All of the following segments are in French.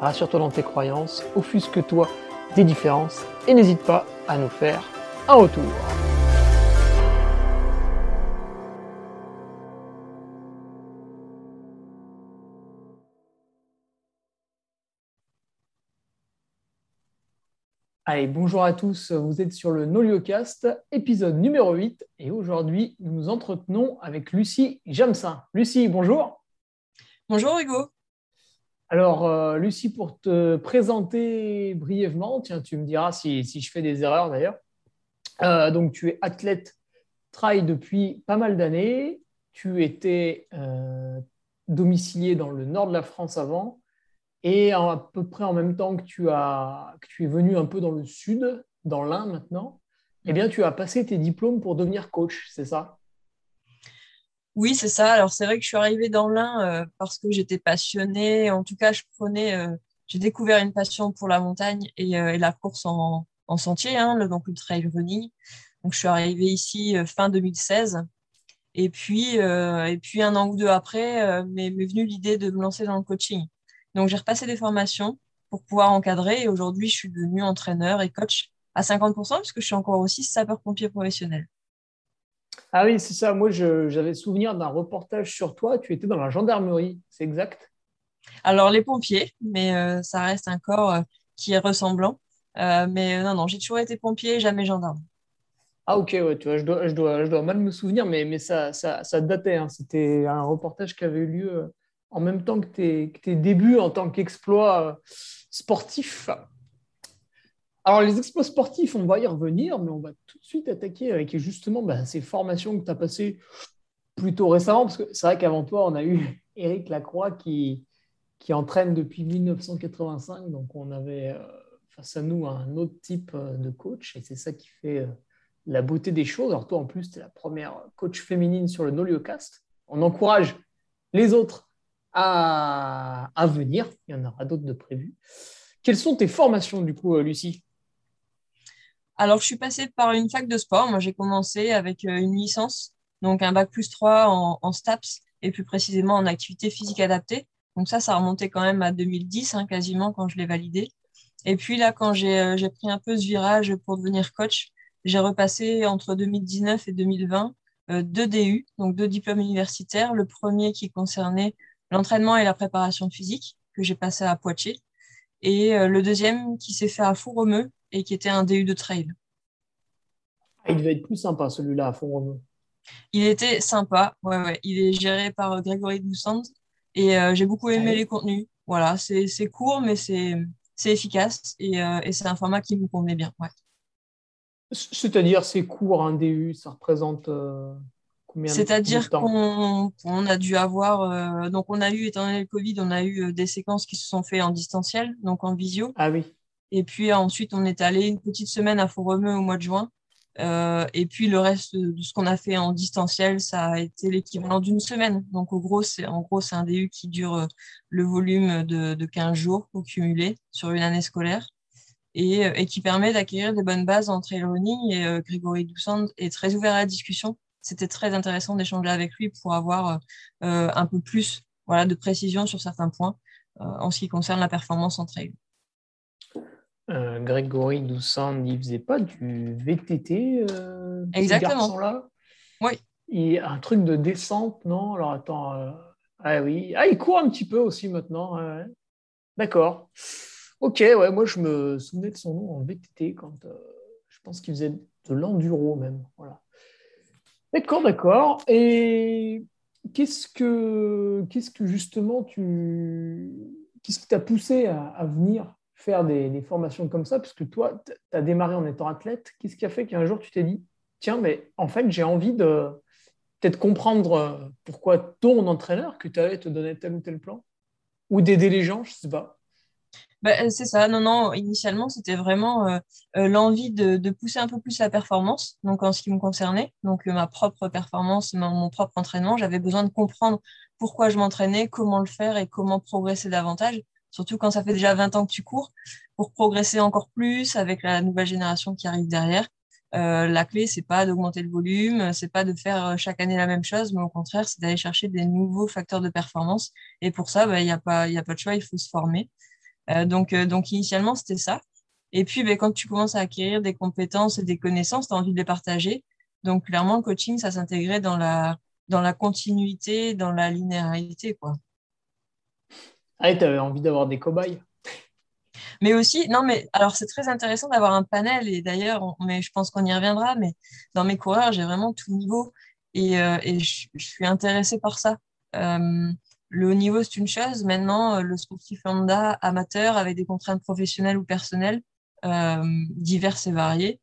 rassure-toi dans tes croyances, offusque-toi des différences et n'hésite pas à nous faire un retour. Allez, bonjour à tous, vous êtes sur le Noliocast, épisode numéro 8, et aujourd'hui nous nous entretenons avec Lucie Jamsin. Lucie, bonjour. Bonjour Hugo. Alors, euh, Lucie, pour te présenter brièvement, tiens, tu me diras si, je fais des erreurs d'ailleurs. Euh, donc, tu es athlète trail depuis pas mal d'années. Tu étais euh, domicilié dans le nord de la France avant. Et à peu près en même temps que tu, as, que tu es venu un peu dans le sud, dans l'Ain maintenant, eh bien, tu as passé tes diplômes pour devenir coach, c'est ça? Oui, c'est ça. Alors, c'est vrai que je suis arrivée dans l'Ain euh, parce que j'étais passionnée. En tout cas, je prenais, euh, j'ai découvert une passion pour la montagne et, euh, la course en, sentier, hein, donc le trail running. Donc, je suis arrivée ici fin 2016. Et puis, et puis, un an ou deux après, m'est venue l'idée de me lancer dans le coaching. Donc, j'ai repassé des formations pour pouvoir encadrer. Et aujourd'hui, je suis devenue entraîneur et coach à 50% puisque je suis encore aussi sapeur-pompier professionnel. Ah oui, c'est ça. Moi, j'avais souvenir d'un reportage sur toi. Tu étais dans la gendarmerie, c'est exact? Alors, les pompiers, mais euh, ça reste un corps euh, qui est ressemblant. Euh, mais non, non, j'ai toujours été pompier, jamais gendarme. Ah ok, ouais, tu vois, je dois, je dois, je dois mal me souvenir, mais, mais ça, ça, ça datait. Hein. C'était un reportage qui avait eu lieu en même temps que tes, que tes débuts en tant qu'exploit sportif. Alors, les expos sportifs, on va y revenir, mais on va tout de suite attaquer avec justement bah, ces formations que tu as passées plutôt récemment, parce que c'est vrai qu'avant toi, on a eu Eric Lacroix qui, qui entraîne depuis 1985, donc on avait euh, face à nous un autre type euh, de coach, et c'est ça qui fait euh, la beauté des choses. Alors toi, en plus, tu es la première coach féminine sur le Noliocast. On encourage les autres à, à venir, il y en aura d'autres de prévus. Quelles sont tes formations, du coup, Lucie? Alors, je suis passée par une fac de sport. Moi, j'ai commencé avec euh, une licence, donc un bac plus 3 en, STAPS et plus précisément en activité physique adaptée. Donc ça, ça remontait quand même à 2010, hein, quasiment, quand je l'ai validé. Et puis là, quand euh, j'ai pris un peu ce virage pour devenir coach, j'ai repassé entre 2019 et 2020 euh, deux DU, donc deux diplômes universitaires. Le premier qui concernait l'entraînement et la préparation physique, que j'ai passé à Poitiers. Et le deuxième qui s'est fait à Fouromeux, et qui était un DU de trail. Ah, il devait être plus sympa celui-là à fond Il était sympa, ouais, ouais. Il est géré par euh, Grégory Doussand et euh, j'ai beaucoup aimé les contenus. Voilà, c'est court mais c'est efficace et, euh, et c'est un format qui me convenait bien. Ouais. C'est-à-dire c'est court un DU, ça représente combien C'est-à-dire qu'on on a dû avoir, donc on a eu, étant donné le Covid, on a eu des séquences qui se sont faites en distanciel, donc en visio. Ah oui. Et puis ensuite, on est allé une petite semaine à Font-Romeu au mois de juin. Euh, et puis le reste de ce qu'on a fait en distanciel, ça a été l'équivalent d'une semaine. Donc au gros, en gros c'est un DU qui dure euh, le volume de, de 15 jours au cumulé sur une année scolaire et, euh, et qui permet d'acquérir des bonnes bases en trail running. Et Grégory Doussand est très ouvert à la discussion. C'était très intéressant d'échanger avec lui pour avoir un peu plus voilà, de précision sur certains points en ce qui concerne la performance en trail. Euh, Grégory Doussand, il faisait pas du VTT, euh, Exactement. là Oui. Il, un truc de descente, non? Alors attends. Euh, ah oui. Ah, il court un petit peu aussi maintenant. D'accord. Ok, ouais, moi je me souvenais de son nom en VTT quand je pense qu'il faisait de l'enduro même. Voilà. D'accord, d'accord. Et qu'est-ce que, qu'est-ce que justement tu. Qu'est-ce qui t'a poussé à venir faire des, formations comme ça Parce que toi, tu as démarré en étant athlète. Qu'est-ce qui a fait qu'un jour tu t'es dit, tiens, mais en fait, j'ai envie de peut-être comprendre euh, pourquoi ton entraîneur que tu avais te donnait tel ou tel plan Ou d'aider les gens, je sais pas. Bah, c'est ça, non, non, initialement, c'était vraiment euh, euh, l'envie de, pousser un peu plus la performance, donc en ce qui me concernait, donc euh, ma propre performance, mon, propre entraînement, j'avais besoin de comprendre pourquoi je m'entraînais, comment le faire et comment progresser davantage, surtout quand ça fait déjà 20 ans que tu cours, pour progresser encore plus avec la nouvelle génération qui arrive derrière. la clé, c'est pas d'augmenter le volume, c'est pas de faire chaque année la même chose, mais au contraire, c'est d'aller chercher des nouveaux facteurs de performance. Et pour ça, bah, il n'y a, pas, a pas de choix, il faut se former. Euh, donc, euh, donc, initialement, c'était ça. Et puis, ben, quand tu commences à acquérir des compétences et des connaissances, tu as envie de les partager. Donc, clairement, le coaching, ça s'intégrait dans la, dans la continuité, dans la linéarité. Quoi. Ah, tu avais envie d'avoir des cobayes mais aussi, non, mais alors c'est très intéressant d'avoir un panel, et d'ailleurs, mais je pense qu'on y reviendra, mais dans mes coureurs, j'ai vraiment tout niveau et, euh, je, suis intéressée par ça. Euh, le haut niveau, c'est une chose. Maintenant, euh, le sportif lambda amateur avec des contraintes professionnelles ou personnelles diverses et variées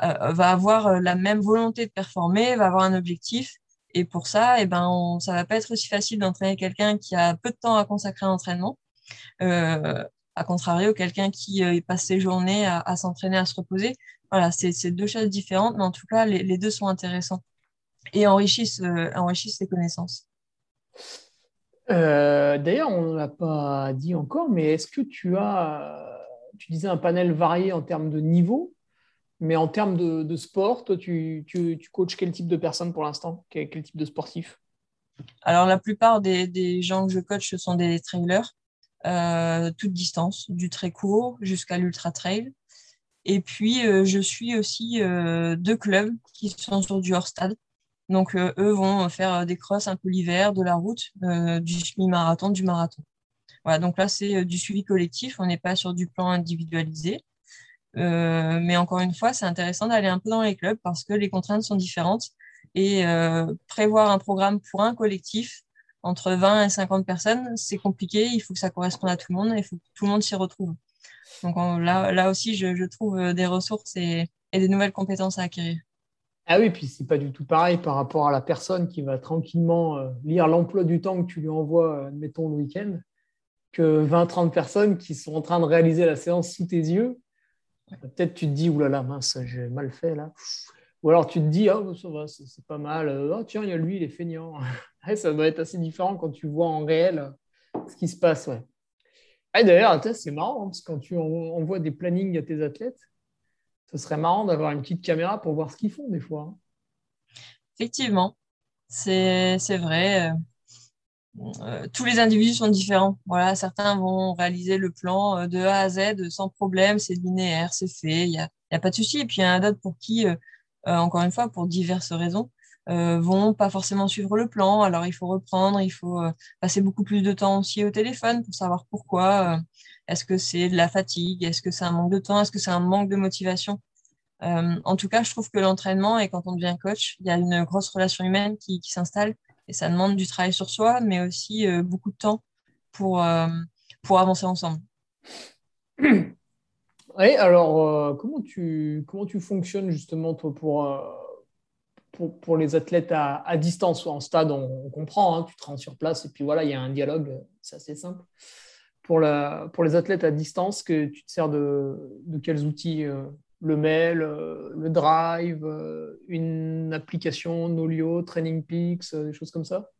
va avoir la même volonté de performer, va avoir un objectif. Et pour ça, eh ben, ça va pas être aussi facile d'entraîner quelqu'un qui a peu de temps à consacrer à l'entraînement, euh, à contrario, quelqu'un qui passe ses journées à, s'entraîner, à se reposer. Voilà, c'est deux choses différentes, mais en tout cas, les, deux sont intéressants et enrichissent, enrichissent les connaissances. Euh, d'ailleurs, on ne l'a pas dit encore, mais est-ce que tu as, tu disais un panel varié en termes de niveau, mais en termes de, sport, toi, tu, coaches quel type de personnes pour l'instant? Quel, type de sportif? Alors, la plupart des, gens que je coach, ce sont des trailers, euh, toute distance, du très court jusqu'à l'ultra trail. Et puis, euh, je suis aussi deux clubs qui sont sur du hors-stade. Donc, euh, eux vont faire euh, des crosses un peu l'hiver, de la route, euh, du semi-marathon, du marathon. Voilà, donc là, c'est du suivi collectif, on n'est pas sur du plan individualisé. Mais encore une fois, c'est intéressant d'aller un peu dans les clubs parce que les contraintes sont différentes et prévoir un programme pour un collectif entre 20 et 50 personnes, c'est compliqué, il faut que ça corresponde à tout le monde et il faut que tout le monde s'y retrouve. Donc là, là aussi, je, trouve des ressources et des nouvelles compétences à acquérir. Ah oui, puis c'est pas du tout pareil par rapport à la personne qui va tranquillement euh, lire l'emploi du temps que tu lui envoies, mettons le week-end, que 20-30 personnes qui sont en train de réaliser la séance sous tes yeux. Peut-être tu te dis, oulala, mince, j'ai mal fait là. Ou alors tu te dis, ah, ça va, c'est pas mal. Oh, tiens, il y a lui, il est feignant. ça doit être assez différent quand tu vois en réel ce qui se passe. Ouais. D'ailleurs, c'est marrant, hein, parce que quand tu envoies des plannings à tes athlètes, ce serait marrant d'avoir une petite caméra pour voir ce qu'ils font des fois. Hein. Effectivement, c'est vrai. Euh, euh, tous les individus sont différents. Voilà, certains vont réaliser le plan euh, de A à Z sans problème, c'est linéaire, c'est fait, il n'y a, pas de souci. Et puis il y en a d'autres pour qui, encore une fois, pour diverses raisons, vont pas forcément suivre le plan. Alors il faut reprendre, il faut passer beaucoup plus de temps aussi au téléphone pour savoir pourquoi. Est-ce que c'est de la fatigue Est-ce que c'est un manque de temps Est-ce que c'est un manque de motivation euh, En tout cas, je trouve que l'entraînement et quand on devient coach, il y a une grosse relation humaine qui, s'installe et ça demande du travail sur soi, mais aussi euh, beaucoup de temps pour, euh, pour avancer ensemble. Oui, alors comment, tu, comment tu fonctionnes justement toi pour, pour, pour, les athlètes à, distance ou en stade On, comprend, hein, tu te rends sur place et puis voilà, il y a un dialogue, c'est assez simple pour, la, pour les athlètes à distance, que tu te sers de, de quels outils euh, Le mail, euh, le drive, euh, une application Nolio, Training Peaks, des choses comme ça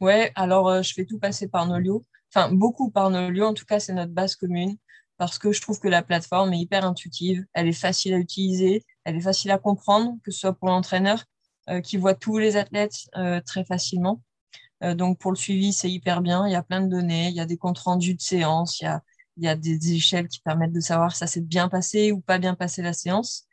Ouais, alors je fais tout passer par Nolio. Enfin, beaucoup par Nolio. En tout cas, c'est notre base commune parce que je trouve que la plateforme est hyper intuitive. Elle est facile à utiliser, elle est facile à comprendre, que ce soit pour l'entraîneur qui voit tous les athlètes très facilement euh, donc pour le suivi, c'est hyper bien. Il y a plein de données, il y a des comptes rendus de séance, il y a, il y a des échelles qui permettent de savoir si ça s'est bien passé ou pas bien passé la séance.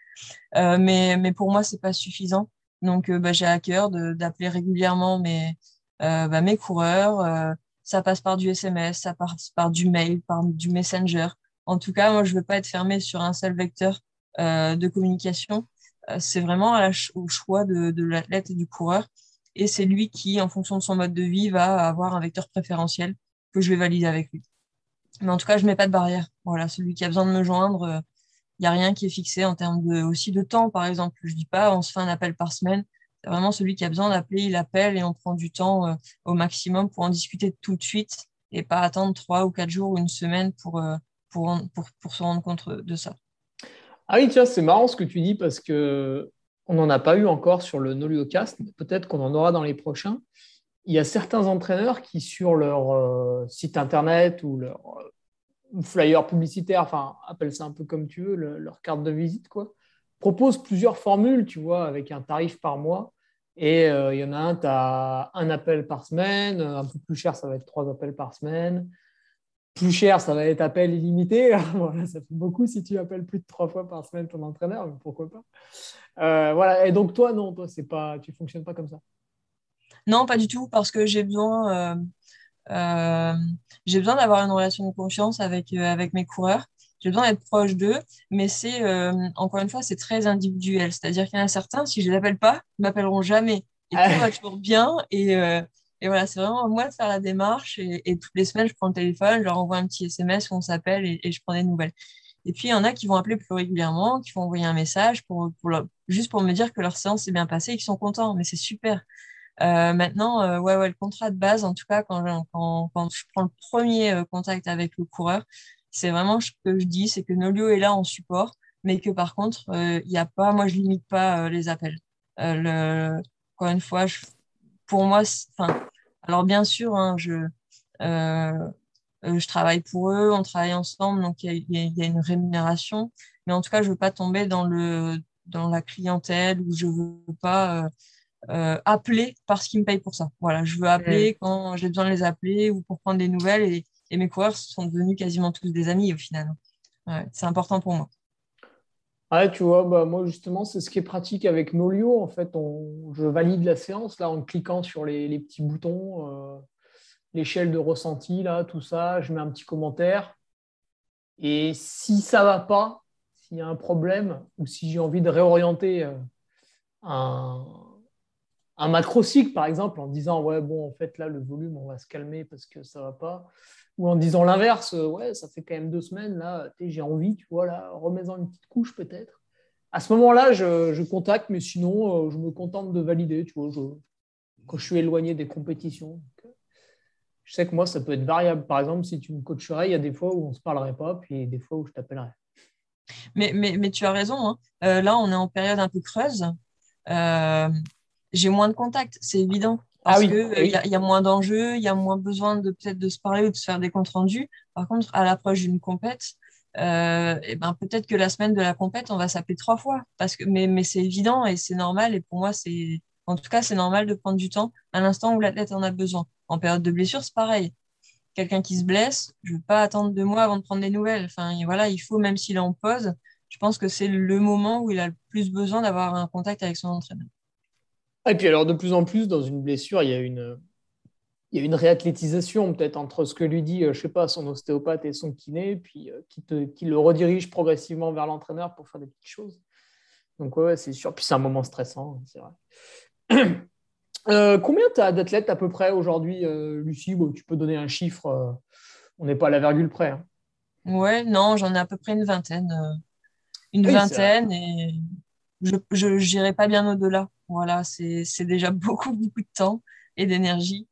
Euh, mais, pour moi, c'est pas suffisant. Donc euh, bah, j'ai à cœur d'appeler régulièrement mes, bah, mes coureurs. ça passe par du SMS, ça passe par du mail, par du messenger. En tout cas, moi, je veux pas être fermé sur un seul vecteur de communication. c'est vraiment au choix de l'athlète et du coureur et c'est lui qui, en fonction de son mode de vie, va avoir un vecteur préférentiel que je vais valider avec lui. Mais en tout cas, je ne mets pas de barrière. Voilà, celui qui a besoin de me joindre, il euh, n'y a rien qui est fixé en termes de, aussi de temps, par exemple. Je ne dis pas on se fait un appel par semaine. C'est vraiment celui qui a besoin d'appeler, il appelle et on prend du temps euh, au maximum pour en discuter tout de suite et pas attendre trois ou quatre jours ou une semaine pour, pour, pour, se rendre compte de ça. Ah oui, tiens, c'est marrant ce que tu dis parce que on n'en a pas eu encore sur le NoLuocast, mais peut-être qu'on en aura dans les prochains. Il y a certains entraîneurs qui, sur leur site internet ou leur flyer publicitaire, enfin, appelle ça un peu comme tu veux, leur carte de visite, quoi, propose plusieurs formules, tu vois, avec un tarif par mois. Et euh, il y en a un, tu as un appel par semaine, un peu plus cher, ça va être trois appels par semaine. Plus cher, ça va être appel illimité. voilà, ça fait beaucoup si tu appelles plus de trois fois par semaine ton entraîneur, mais pourquoi pas. Euh, voilà. Et donc, toi, non, toi, c'est pas, tu ne fonctionnes pas comme ça. Non, pas du tout, parce que j'ai besoin, euh, euh, j'ai besoin d'avoir une relation de confiance avec, euh, avec mes coureurs. J'ai besoin d'être proche d'eux, mais c'est, encore une fois, c'est très individuel. C'est-à-dire qu'il y en a certains, si je ne les appelle pas, ils ne m'appelleront jamais. Et tout va toujours bien. Et, et voilà, c'est vraiment à moi de faire la démarche. Et, toutes les semaines, je prends le téléphone, je leur envoie un petit SMS où on s'appelle et, je prends des nouvelles. Et puis, il y en a qui vont appeler plus régulièrement, qui vont envoyer un message pour, pour juste pour me dire que leur séance s'est bien passée et qu'ils sont contents. Mais c'est super. Euh, maintenant, euh, ouais, ouais, le contrat de base, en tout cas, quand, quand, quand je prends le premier euh, contact avec le coureur, c'est vraiment ce que je dis, c'est que Nolio est là en support, mais que par contre, il n'y a pas, moi, je limite pas les appels. Le, encore une fois, je, pour moi, alors bien sûr, hein, je, je travaille pour eux, on travaille ensemble, donc il y, y, a une rémunération, mais en tout cas, je veux pas tomber dans le dans la clientèle où je veux pas euh, appeler parce qu'ils me payent pour ça. Voilà, je veux appeler quand j'ai besoin de les appeler ou pour prendre des nouvelles. Et, mes coureurs sont devenus quasiment tous des amis au final. c'est important pour moi. Ouais, tu vois, bah, moi justement, c'est ce qui est pratique avec Nolio. En fait, on, je valide la séance là en cliquant sur les, petits boutons, euh, l'échelle de ressenti, là, tout ça. Je mets un petit commentaire. Et si ça va pas, s'il y a un problème ou si j'ai envie de réorienter euh, un, un macro-cycle, par exemple, en disant ouais, bon, en fait, là, le volume, on va se calmer parce que ça va pas. Ou en disant l'inverse, euh, ouais, ça fait quand même deux semaines, là, j'ai envie, tu vois, là, remets-en une petite couche peut-être. À ce moment-là, je, contacte, mais sinon, euh, je me contente de valider, tu vois, quand je suis éloigné des compétitions. je sais que moi, ça peut être variable. Par exemple, si tu me coacherais, il y a des fois où on ne se parlerait pas, puis des fois où je t'appellerai. Mais, mais, mais, tu as raison. Hein. Euh, là, on est en période un peu creuse j'ai moins de contacts, c'est évident. Ah parce qu'il euh, y, a moins d'enjeux, il y a moins besoin de peut-être de se parler ou de se faire des comptes rendus. Par contre, à l'approche d'une compète, euh, et ben peut-être que la semaine de la compète, on va s'appeler trois fois. Parce que, mais, mais c'est évident et c'est normal. Et pour moi, c'est en tout cas, c'est normal de prendre du temps à l'instant où l'athlète en a besoin. En période de blessure, c'est pareil. Quelqu'un qui se blesse, je ne veux pas attendre deux mois avant de prendre des nouvelles. Enfin, voilà, il faut, même s'il est en pause, je pense que c'est le moment où il a le plus besoin d'avoir un contact avec son entraîneur. Et puis alors, de plus en plus, dans une blessure, il y a une, il y a une réathlétisation peut-être entre ce que lui dit, euh, je sais pas, son ostéopathe et son kiné, puis euh, qui, te, qui le redirige progressivement vers l'entraîneur pour faire des petites choses. Donc ouais, c'est sûr. Puis c'est un moment stressant, c'est vrai. Euh, combien tu as d'athlètes à peu près aujourd'hui, Lucie? Tu peux donner un chiffre, on n'est pas à la virgule près. Hein. Ouais, non, j'en ai à peu près une vingtaine. une vingtaine et je n'irai pas bien au-delà. Voilà, c'est déjà beaucoup, beaucoup de temps et d'énergie.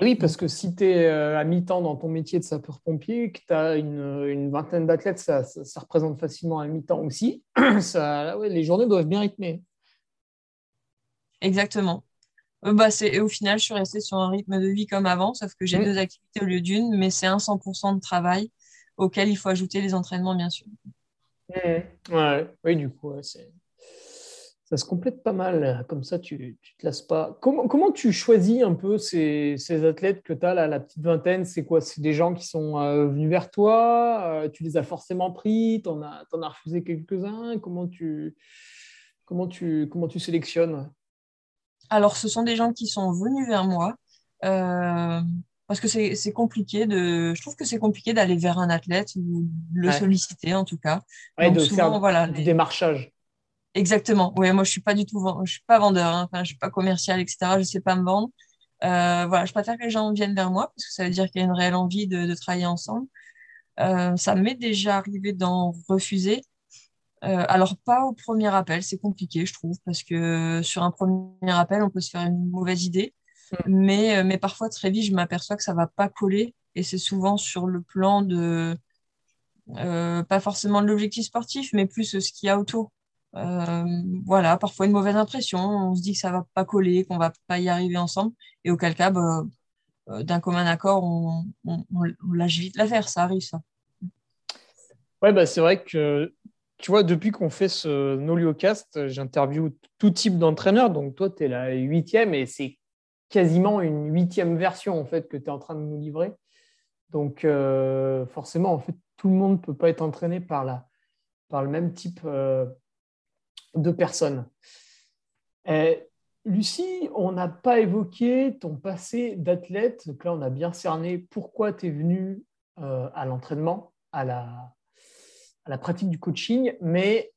Oui, parce que si tu es euh, à mi-temps dans ton métier de sapeur-pompier, que tu as une, vingtaine d'athlètes, ça, représente facilement un mi-temps aussi. Ça, les journées doivent bien rythmer. Exactement. Euh, bah, et au final, je suis restée sur un rythme de vie comme avant, sauf que j'ai mmh. deux activités au lieu d'une, mais c'est un 100% de travail auquel il faut ajouter les entraînements, bien sûr. Mmh. Ouais. Oui, du coup, c'est ça se complète pas mal. Comme ça, tu ne te lasses pas. Comment, comment, tu choisis un peu ces, ces athlètes que tu as, là, la petite vingtaine? C'est quoi? C'est des gens qui sont euh, venus vers toi euh, Tu les as forcément pris Tu en, as, as refusé quelques-uns? Comment tu, comment, tu, comment tu sélectionnes? Alors, ce sont des gens qui sont venus vers moi. Euh, parce que c'est compliqué de. Je trouve que c'est compliqué d'aller vers un athlète ou le solliciter en tout cas. Ouais, de faire voilà, du démarchage. Exactement. Oui, moi je suis pas du tout, je suis pas vendeur, hein. enfin, je suis pas commercial, etc. Je sais pas me vendre. Euh, voilà, je préfère que les gens viennent vers moi parce que ça veut dire qu'il y a une réelle envie de, travailler ensemble. Euh, ça m'est déjà arrivé d'en refuser. Euh, alors pas au premier appel, c'est compliqué, je trouve, parce que sur un premier appel, on peut se faire une mauvaise idée, mm. mais, mais parfois très vite, je m'aperçois que ça va pas coller et c'est souvent sur le plan de, euh, pas forcément de l'objectif sportif, mais plus ce qu'il y a autour. Euh, voilà, parfois une mauvaise impression, on se dit que ça va pas coller, qu'on va pas y arriver ensemble, et auquel cas, bah, euh, d'un commun accord, on, lâche vite l'affaire, ça arrive ça. Ouais, bah, c'est vrai que tu vois, depuis qu'on fait ce Noliocast, j'interviewe tout type d'entraîneur. Donc, toi, tu es la huitième et c'est quasiment une huitième version en fait que tu es en train de nous livrer. Donc, euh, forcément, en fait, tout le monde ne peut pas être entraîné par, la, par le même type de personnes. Lucie, on n'a pas évoqué ton passé d'athlète. Donc là, on a bien cerné pourquoi tu es venue euh, à l'entraînement, à la, à la pratique du coaching, mais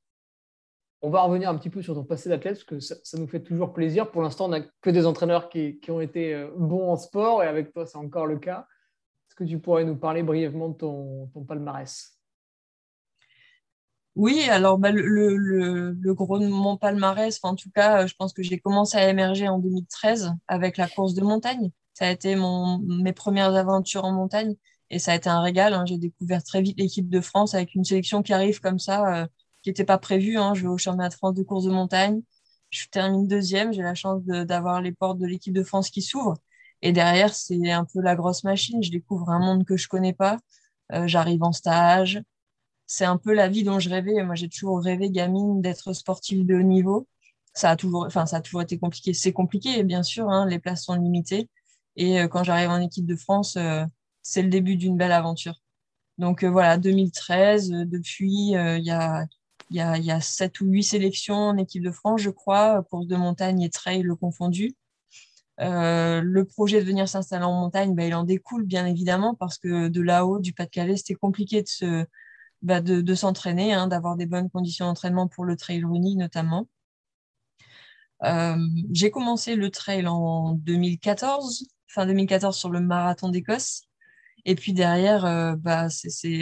on va revenir un petit peu sur ton passé d'athlète, parce que ça, nous fait toujours plaisir. Pour l'instant, on n'a que des entraîneurs qui, ont été euh, bons en sport, et avec toi, c'est encore le cas. Est-ce que tu pourrais nous parler brièvement de ton, palmarès? Oui, alors bah, le, gros de mon palmarès, en tout cas, je pense que j'ai commencé à émerger en 2013 avec la course de montagne. Ça a été mes premières aventures en montagne et ça a été un régal. Hein. J'ai découvert très vite l'équipe de France avec une sélection qui arrive comme ça, euh, qui n'était pas prévue. Hein. Je vais au championnat de France de course de montagne. Je termine deuxième. J'ai la chance d'avoir les portes de l'équipe de France qui s'ouvrent. Et derrière, c'est un peu la grosse machine. Je découvre un monde que je connais pas. Euh, j'arrive en stage. C'est un peu la vie dont je rêvais. Moi, j'ai toujours rêvé, gamine, d'être sportive de haut niveau. Ça a toujours, enfin, ça a toujours été compliqué. C'est compliqué, bien sûr. Hein. les places sont limitées. Et euh, quand j'arrive en équipe de France, c'est le début d'une belle aventure. Donc euh, voilà, 2013, euh, depuis, euh, il y a, y, a, y, a, 7 ou 8 sélections en équipe de France, je crois, course de montagne et trail le confondu. le projet de venir s'installer en montagne, bah, il en découle bien évidemment parce que de là-haut, du Pas-de-Calais, c'était compliqué de se, bah, de, s'entraîner, hein, d'avoir des bonnes conditions d'entraînement pour le trail running notamment. Euh, j'ai commencé le trail en 2014, fin 2014 sur le marathon d'Écosse. Et puis derrière, euh, bah, c'est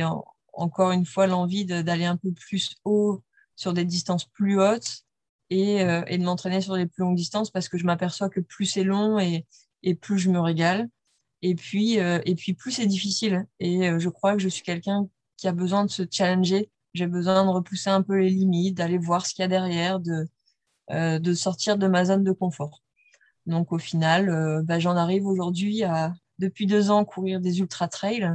encore une fois l'envie d'aller un peu plus haut sur des distances plus hautes et, euh, et de m'entraîner sur les plus longues distances parce que je m'aperçois que plus c'est long et, et, plus je me régale. Et puis, et puis plus c'est difficile. Et je crois que je suis quelqu'un qui a besoin de se challenger. J'ai besoin de repousser un peu les limites, d'aller voir ce qu'il y a derrière, de, de sortir de ma zone de confort. Donc au final, bah, j'en arrive aujourd'hui à, depuis deux ans courir des ultra trails.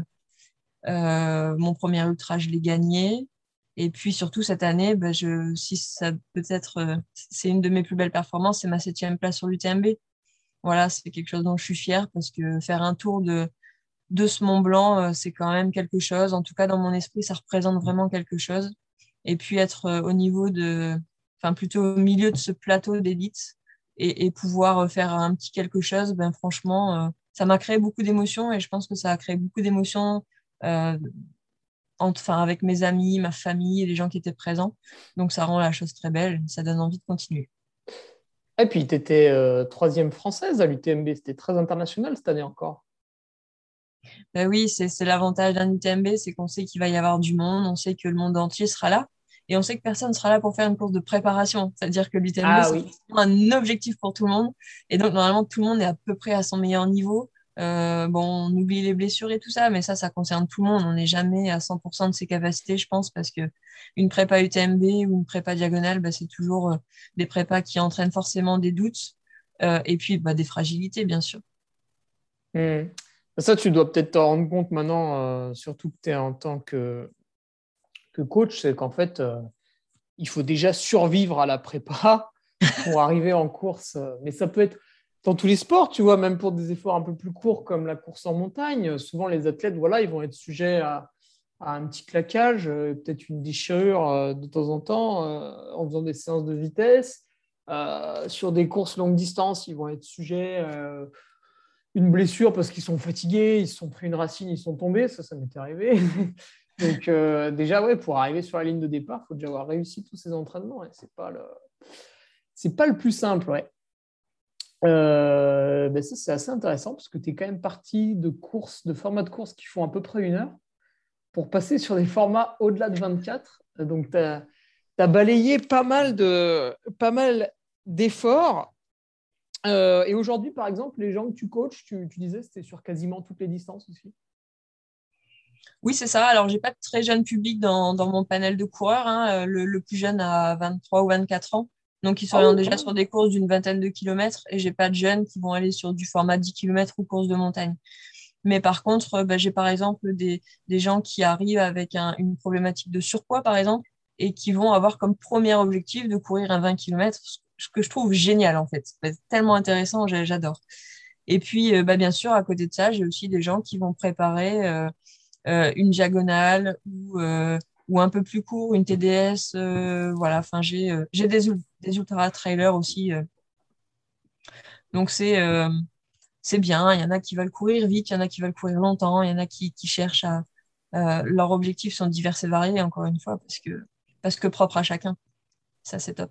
Euh, mon premier ultra, je l'ai gagné. Et puis surtout cette année, bah, si ça peut être, euh, c'est une de mes plus belles performances, c'est ma septième place sur l'UTMB. Voilà, c'est quelque chose dont je suis fière parce que faire un tour de, de ce Mont Blanc, euh, c'est quand même quelque chose. En tout cas, dans mon esprit, ça représente vraiment quelque chose. Et puis être au niveau de, enfin plutôt au milieu de ce plateau d'élite et, et, pouvoir faire un petit quelque chose, ben franchement, ça m'a créé beaucoup d'émotions et je pense que ça a créé beaucoup d'émotions euh, enfin, avec mes amis, ma famille les gens qui étaient présents. Donc ça rend la chose très belle, ça donne envie de continuer. Et puis, tu étais euh, troisième française à l'UTMB, c'était très international cette année encore. Ben oui, c'est l'avantage d'un UTMB, c'est qu'on sait qu'il va y avoir du monde, on sait que le monde entier sera là. Et on sait que personne ne sera là pour faire une course de préparation. C'est-à-dire que l'UTMB, ah c'est un objectif pour tout le monde. Et donc, normalement, tout le monde est à peu près à son meilleur niveau. Euh, bon, on oublie les blessures et tout ça, mais ça, ça concerne tout le monde. On n'est jamais à 100% de ses capacités, je pense, parce que une prépa UTMB ou une prépa diagonale, bah, c'est toujours euh, des prépas qui entraînent forcément des doutes euh, et puis bah, des fragilités, bien sûr. Hmm. Ça, tu dois peut-être t'en rendre compte maintenant, surtout que tu es en tant que que coach, c'est qu'en fait, euh, il faut déjà survivre à la prépa pour arriver en course. Mais ça peut être dans tous les sports, tu vois, même pour des efforts un peu plus courts comme la course en montagne. Souvent, les athlètes, voilà, ils vont être sujets à, un petit claquage, euh, peut-être une déchirure euh, de temps en temps en faisant des séances de vitesse. sur des courses longue distance, ils vont être sujets une blessure parce qu'ils sont fatigués, ils se sont pris une racine, ils sont tombés. Ça, ça m'est arrivé. Donc euh, déjà, ouais, pour arriver sur la ligne de départ, il faut déjà avoir réussi tous ces entraînements. Ce n'est pas, le... plus simple. Ouais. Euh, ben c'est assez intéressant parce que tu es quand même parti de courses, de formats de course qui font à peu près une heure pour passer sur des formats au-delà de 24. Donc, tu as, balayé pas mal de pas mal d'efforts. Euh, et aujourd'hui, par exemple, les gens que tu coaches, tu, tu disais, c'était sur quasiment toutes les distances aussi Oui, c'est ça. Alors, j'ai pas de très jeune public dans, mon panel de coureurs. Hein. Le, plus jeune a 23 ou 24 ans. Donc, ils sont déjà sur des courses d'une vingtaine de kilomètres et j'ai pas de jeunes qui vont aller sur du format 10 km ou course de montagne. Mais par contre, bah, j'ai par exemple des, gens qui arrivent avec une problématique de surpoids, par exemple, et qui vont avoir comme premier objectif de courir un 20 km, que je trouve génial en fait. C'est tellement intéressant, j'adore. Et puis, euh, bah, bien sûr, à côté de ça, j'ai aussi des gens qui vont préparer euh, euh, une diagonale ou, un peu plus court, une TDS. voilà, enfin, j'ai des, des ultra-trailers aussi. Donc, c'est bien. Il y en a qui veulent courir vite, il y en a qui veulent courir longtemps, il y en a qui, cherchent à. leurs objectifs sont divers et variés, encore une fois, parce que, parce que propre à chacun. Ça, c'est top.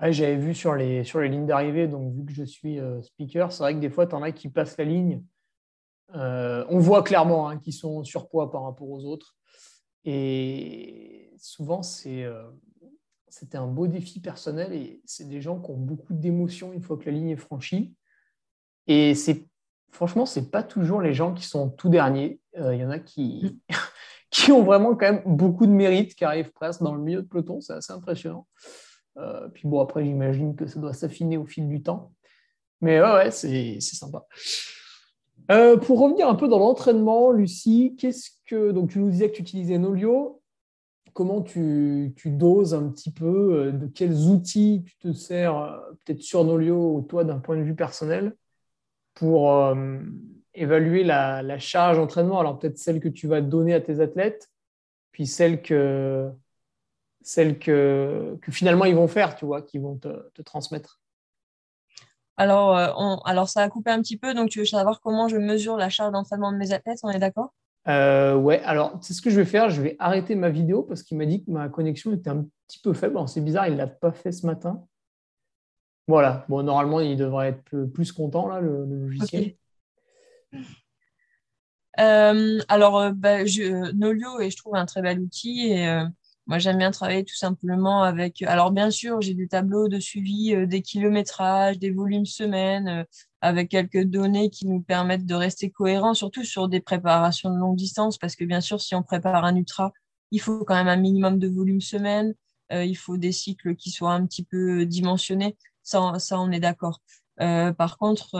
J'avais vu sur les, sur les lignes d'arrivée, donc vu que je suis euh, speaker, c'est vrai que des fois, tu en as qui passent la ligne. Euh, on voit clairement hein, qu'ils sont en surpoids par rapport aux autres. Et souvent, euh, c'était un beau défi personnel et c'est des gens qui ont beaucoup d'émotions une fois que la ligne est franchie. Et c'est franchement, ce n'est pas toujours les gens qui sont tout derniers. Il y en a qui, qui ont vraiment quand même beaucoup de mérite, qui arrivent presque dans le milieu de peloton. C'est assez impressionnant. Euh, puis bon, après, j'imagine que ça doit s'affiner au fil du temps. Mais ouais, c'est sympa. Euh, pour revenir un peu dans l'entraînement, Lucie, qu'est-ce que. Donc, tu nous disais que tu utilisais Nolio. Comment tu, tu, doses un petit peu euh, De quels outils tu te sers, peut-être sur Nolio ou toi, d'un point de vue personnel, pour évaluer la, la charge d'entraînement? Alors, peut-être celle que tu vas donner à tes athlètes, puis celle que celles que, que, finalement ils vont faire, tu vois, qui vont te, te transmettre alors, euh, on, alors, ça a coupé un petit peu, donc tu veux savoir comment je mesure la charge d'entraînement de mes athlètes, on est d'accord? Euh, Ouais, alors c'est ce que je vais faire, je vais arrêter ma vidéo parce qu'il m'a dit que ma connexion était un petit peu faible. C'est bizarre, il ne l'a pas fait ce matin. Voilà, bon, normalement, il devrait être plus content, là, le, logiciel. Euh, alors, bah, je, Nolio est, je trouve, un très bel outil et moi, j'aime bien travailler tout simplement avec. Alors, bien sûr, j'ai des tableaux de suivi euh, des kilométrages, des volumes semaines, euh, avec quelques données qui nous permettent de rester cohérents, surtout sur des préparations de longue distance, parce que bien sûr, si on prépare un ultra, il faut quand même un minimum de volume semaine, euh, il faut des cycles qui soient un petit peu dimensionnés. Ça, ça on est d'accord. par contre,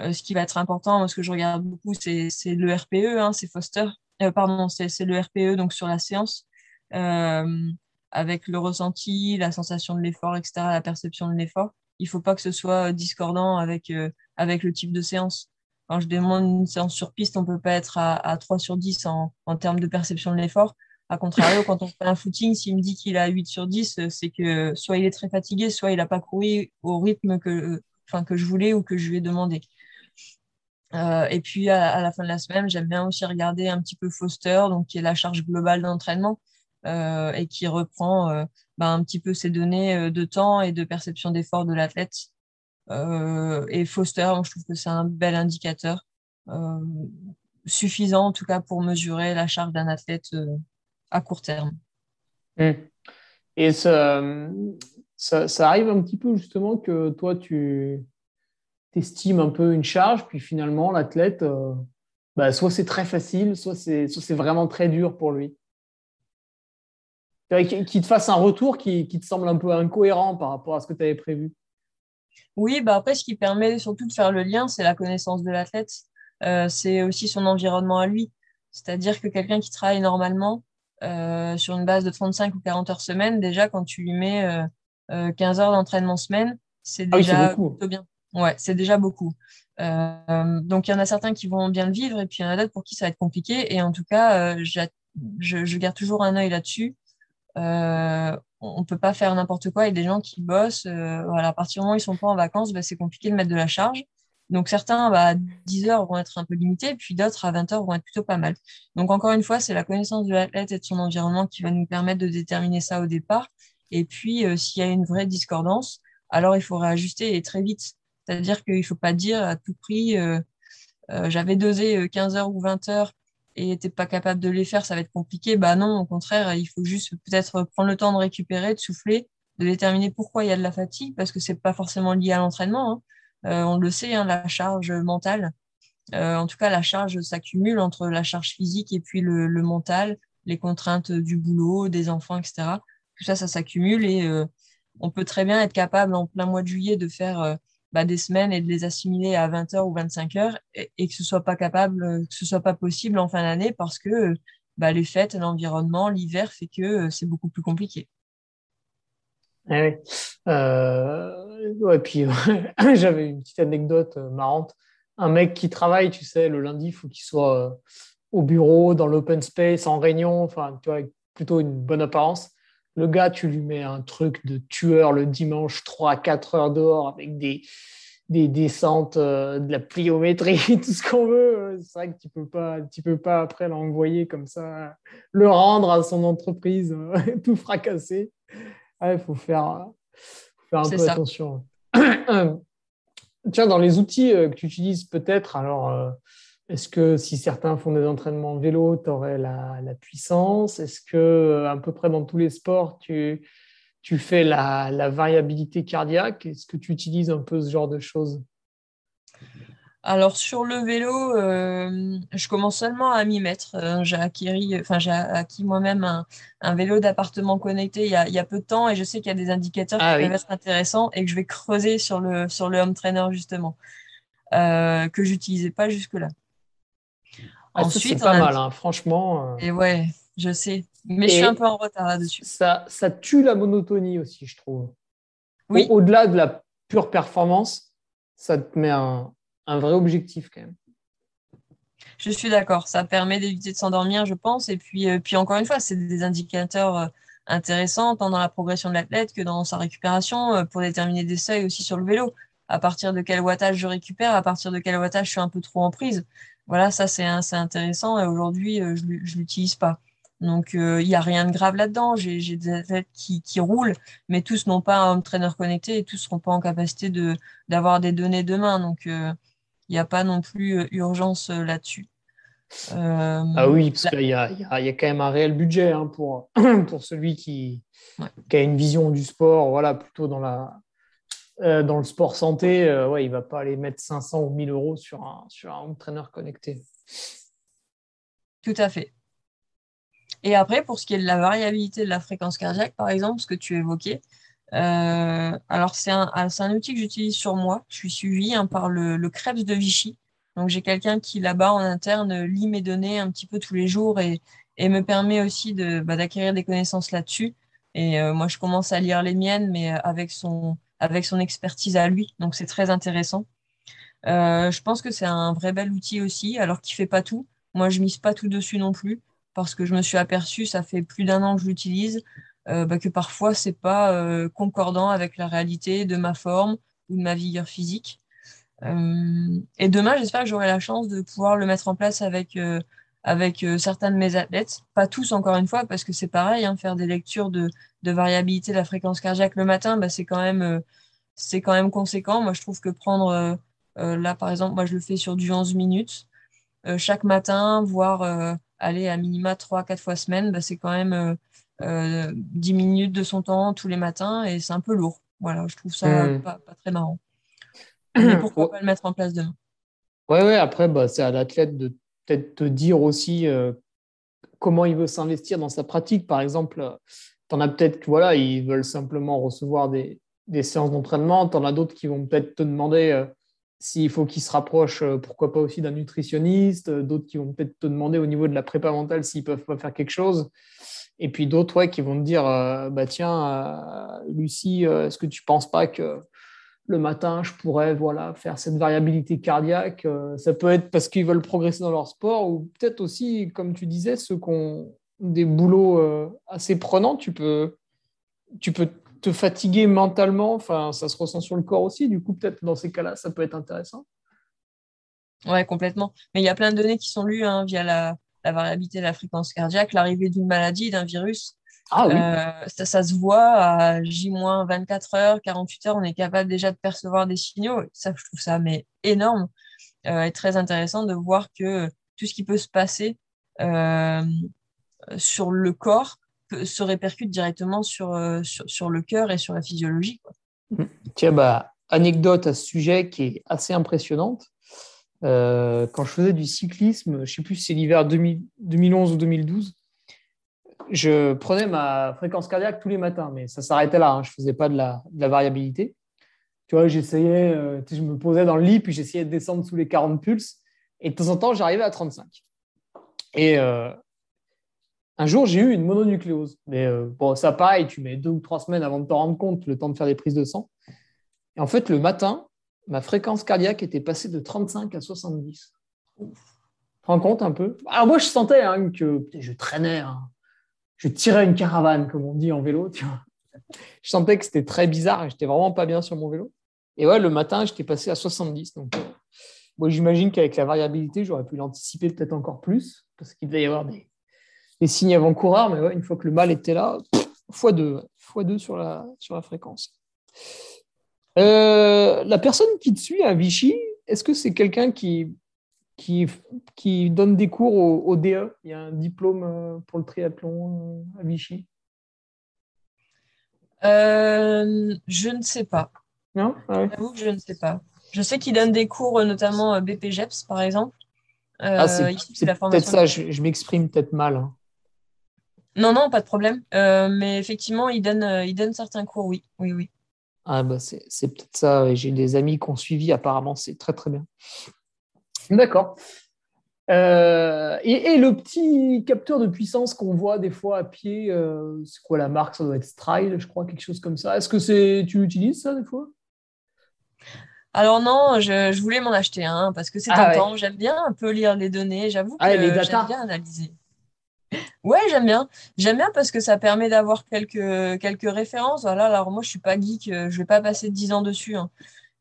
ce qui va être important, ce que je regarde beaucoup, c'est le RPE, hein, c'est Foster. pardon, c'est le RPE, donc sur la séance. Euh, avec le ressenti, la sensation de l'effort, etc., la perception de l'effort. Il ne faut pas que ce soit discordant avec, euh, avec le type de séance. Quand je demande une séance sur piste, on ne peut pas être à, à 3 sur 10 en, en termes de perception de l'effort. A contrario, quand on fait un footing, s'il me dit qu'il a 8 sur 10, c'est que soit il est très fatigué, soit il n'a pas couru au rythme que, enfin, que je voulais ou que je lui ai demandé. Euh, et puis, à, à, la fin de la semaine, j'aime bien aussi regarder un petit peu Foster, donc qui est la charge globale d'entraînement. Euh, et qui reprend euh, bah, un petit peu ces données euh, de temps et de perception d'effort de l'athlète. et Foster, je trouve que c'est un bel indicateur, suffisant en tout cas pour mesurer la charge d'un athlète à court terme. Mmh. Et ça, arrive un petit peu justement que toi, tu estimes un peu une charge, puis finalement, l'athlète, bah, soit c'est très facile, soit c'est vraiment très dur pour lui qui te fasse un retour qui, te semble un peu incohérent par rapport à ce que tu avais prévu. Oui, bah après, ce qui permet surtout de faire le lien, c'est la connaissance de l'athlète. Euh, c'est aussi son environnement à lui. C'est-à-dire que quelqu'un qui travaille normalement euh, sur une base de 35 ou 40 heures semaine, déjà, quand tu lui mets 15 euh, heures d'entraînement semaine, c'est ah déjà plutôt bien. Ouais, c'est déjà beaucoup. donc, il y en a certains qui vont bien le vivre et puis il y en a d'autres pour qui ça va être compliqué. Et en tout cas, je, je, garde toujours un œil là-dessus. Euh, on ne peut pas faire n'importe quoi. Il y a des gens qui bossent. Euh, voilà, à partir du moment où ils sont pas en vacances, bah, c'est compliqué de mettre de la charge. Donc certains bah, à 10 heures vont être un peu limités, puis d'autres à 20 heures vont être plutôt pas mal. Donc encore une fois, c'est la connaissance de l'athlète et de son environnement qui va nous permettre de déterminer ça au départ. Et puis euh, s'il y a une vraie discordance, alors il faut réajuster et très vite. C'est-à-dire qu'il ne faut pas dire à tout prix, j'avais dosé 15 heures ou 20 heures et t'es pas capable de les faire, ça va être compliqué. Bah non, au contraire, il faut juste peut-être prendre le temps de récupérer, de souffler, de déterminer pourquoi il y a de la fatigue, parce que c'est pas forcément lié à l'entraînement. Hein. Euh, on le sait, hein, la charge mentale, en tout cas, la charge s'accumule entre la charge physique et puis le, mental, les contraintes du boulot, des enfants, etc. Tout ça, ça s'accumule et on peut très bien être capable en plein mois de juillet de faire bah, des semaines et de les assimiler à 20 heures ou 25 heures et, que ce soit pas capable, que ce soit pas possible en fin d'année parce que bah, les fêtes, l'environnement, l'hiver fait que c'est beaucoup plus compliqué. Eh euh, ouais, puis j'avais une petite anecdote euh, marrante. Un mec qui travaille, tu sais, le lundi, il faut qu'il soit euh, au bureau, dans l'open space, en réunion, enfin, tu vois, plutôt une bonne apparence. Le gars, tu lui mets un truc de tueur le dimanche, 3-4 heures dehors, avec des, des descentes, de la pliométrie, tout ce qu'on veut. C'est vrai que tu peux pas, tu peux pas après l'envoyer comme ça, le rendre à son entreprise, tout fracassé il faut faire, faire un peu attention. Tiens, dans les outils euh, que tu utilises peut-être, alors, euh, est-ce que si certains font des entraînements vélo, tu aurais la, la, puissance? Est-ce que euh, à peu près dans tous les sports, tu, tu fais la, la variabilité cardiaque? Est-ce que tu utilises un peu ce genre de choses? Alors sur le vélo, euh, je commence seulement à m'y mettre. Euh, j'ai acquis, enfin j'ai acquis moi-même un, vélo d'appartement connecté il y, a, peu de temps et je sais qu'il y a des indicateurs qui ah peuvent être intéressants et que je vais creuser sur le sur le home trainer justement. Euh, que j'utilisais pas jusque là. Ah, Ensuite, c'est pas mal, hein, franchement. Et ouais, je sais, mais je suis un peu en retard là-dessus. Ça, ça tue la monotonie aussi, je trouve. Oui. Au-delà de la pure performance, ça te met un, un vrai objectif quand même. Je suis d'accord, ça permet d'éviter de s'endormir, je pense. Et puis, euh, puis encore une fois, c'est des indicateurs euh, intéressants tant dans la progression de l'athlète que dans sa récupération euh, pour déterminer des seuils aussi sur le vélo. À partir de quel wattage je récupère, à partir de quel wattage je suis un peu trop en prise. Voilà, ça c'est intéressant et aujourd'hui, je ne l'utilise pas. Donc, il n'y a rien de grave là-dedans. J'ai des athlètes qui, qui, roulent, mais tous n'ont pas un home trainer connecté et tous ne seront pas en capacité d'avoir des données demain. Donc, il n'y a pas non plus euh, urgence euh, là-dessus. Euh, ah oui, parce qu'il y, a quand même un réel budget hein, pour, pour celui qui, qui, a une vision du sport, voilà, plutôt dans, la, dans le sport santé. ouais, il ne va pas aller mettre 500 ou 1000 euros sur un, sur un entraîneur connecté. Tout à fait. Et après, pour ce qui est de la variabilité de la fréquence cardiaque, par exemple, ce que tu évoquais, euh, alors, c'est un, ah, un, outil que j'utilise sur moi. Je suis suivie hein, par le, le Krebs de Vichy. Donc, j'ai quelqu'un qui, là-bas, en interne, lit mes données un petit peu tous les jours et, et me permet aussi de, bah, d'acquérir des connaissances là-dessus. Et euh, moi, je commence à lire les miennes, mais avec son, avec son expertise à lui. Donc, c'est très intéressant. Euh, je pense que c'est un vrai bel outil aussi, alors qu'il fait pas tout. Moi, je mise pas tout dessus non plus, parce que je me suis aperçu, ça fait plus d'un an que je l'utilise, euh, bah, que parfois c'est pas euh, concordant avec la réalité de ma forme ou de ma vigueur physique. Et demain, j'espère que j'aurai la chance de pouvoir le mettre en place avec avec certains de mes athlètes, pas tous encore une fois, parce que c'est pareil, hein, faire des lectures de, de, variabilité de la fréquence cardiaque le matin, bah, c'est quand même c'est quand même conséquent. Moi, je trouve que prendre là, par exemple, moi je le fais sur du 11 minutes chaque matin, voire aller à minima 3-4 fois semaine, bah, c'est quand même 10 euh, minutes de son temps tous les matins et c'est un peu lourd. Voilà, je trouve ça hmm. pas, très marrant. Mais pourquoi pas le mettre en place demain? Ouais, ouais, après, bah, c'est à l'athlète de peut-être te dire aussi euh, comment il veut s'investir dans sa pratique. Par exemple, euh, tu en as peut-être, voilà, ils veulent simplement recevoir des, séances d'entraînement. Tu en as d'autres qui vont peut-être te demander s'il faut qu'ils se rapprochent, pourquoi pas aussi d'un nutritionniste. D'autres qui vont peut-être te demander au niveau de la prépa mentale s'ils peuvent pas faire quelque chose. Et puis d'autres ouais, qui vont te dire euh, bah, Tiens, euh, Lucie, euh, est-ce que tu ne penses pas que le matin, je pourrais voilà, faire cette variabilité cardiaque Ça peut être parce qu'ils veulent progresser dans leur sport ou peut-être aussi, comme tu disais, ceux qui ont des boulots assez prenants, tu peux, tu peux te fatiguer mentalement. Enfin, ça se ressent sur le corps aussi. Du coup, peut-être dans ces cas-là, ça peut être intéressant. Ouais, complètement. Mais il y a plein de données qui sont lues hein, via la variabilité de la fréquence cardiaque, l'arrivée d'une maladie, d'un virus. Ah, oui. Euh, ça, se voit à J-24 heures, 48 heures, on est capable déjà de percevoir des signaux. Ça, je trouve ça mais énorme euh, et très intéressant de voir que tout ce qui peut se passer euh, sur le corps se répercute directement sur, sur, le cœur et sur la physiologie. Tiens, bah, anecdote à ce sujet qui est assez impressionnante. quand je faisais du cyclisme, je ne sais plus si c'est l'hiver 2011 ou 2012, je prenais ma fréquence cardiaque tous les matins, mais ça s'arrêtait là. Hein. Je ne faisais pas de la, variabilité. Tu vois, j'essayais, euh, je me posais dans le lit, puis j'essayais de descendre sous les 40 pulses. Et de temps en temps, j'arrivais à 35. Et euh, un jour, j'ai eu une mononucléose. Mais euh, bon, ça, pareil, tu mets deux ou trois semaines avant de t'en rendre compte, le temps de faire des prises de sang. Et en fait, le matin, ma fréquence cardiaque était passée de 35 à 70. Tu te rends compte un peu? Alors moi, je sentais hein, que je traînais. Hein je tirais une caravane, comme on dit en vélo. Tu vois. Je sentais que c'était très bizarre et j'étais vraiment pas bien sur mon vélo. Et ouais, le matin, j'étais passé à 70. Donc, moi, j'imagine qu'avec la variabilité, j'aurais pu l'anticiper peut-être encore plus parce qu'il devait y avoir des, signes avant-coureurs. Mais ouais, une fois que le mal était là, x2, x2 sur la, sur la fréquence. Euh, la personne qui te suit à Vichy, est-ce que c'est quelqu'un qui, qui, qui donne des cours au, DE. Il y a un diplôme euh, pour le triathlon euh, à Vichy. Euh, je ne sais pas. Non? Ah que je ne sais pas. Je sais qu'il donne des cours, notamment BPGEPS, par exemple. ah, c'est peut-être ça, je, m'exprime peut-être mal. Hein. Non, non, pas de problème. mais effectivement, il donne, il donne certains cours, oui. oui, oui. Ah, bah c'est peut-être ça. J'ai des amis qui ont suivi, apparemment, c'est très, très bien. D'accord. Euh, et, le petit capteur de puissance qu'on voit des fois à pied, euh, c'est quoi la marque? Ça doit être Stride, je crois, quelque chose comme ça. Est-ce que c'est tu utilises ça des fois? Alors non, je, voulais m'en acheter un parce que c'est ah tentant. J'aime bien un peu lire les données. J'avoue ah, que j'aime bien analyser. Ouais, j'aime bien. J'aime bien parce que ça permet d'avoir quelques, quelques références. Voilà, alors moi, je suis pas geek, euh, je vais pas passer 10 ans dessus. Hein.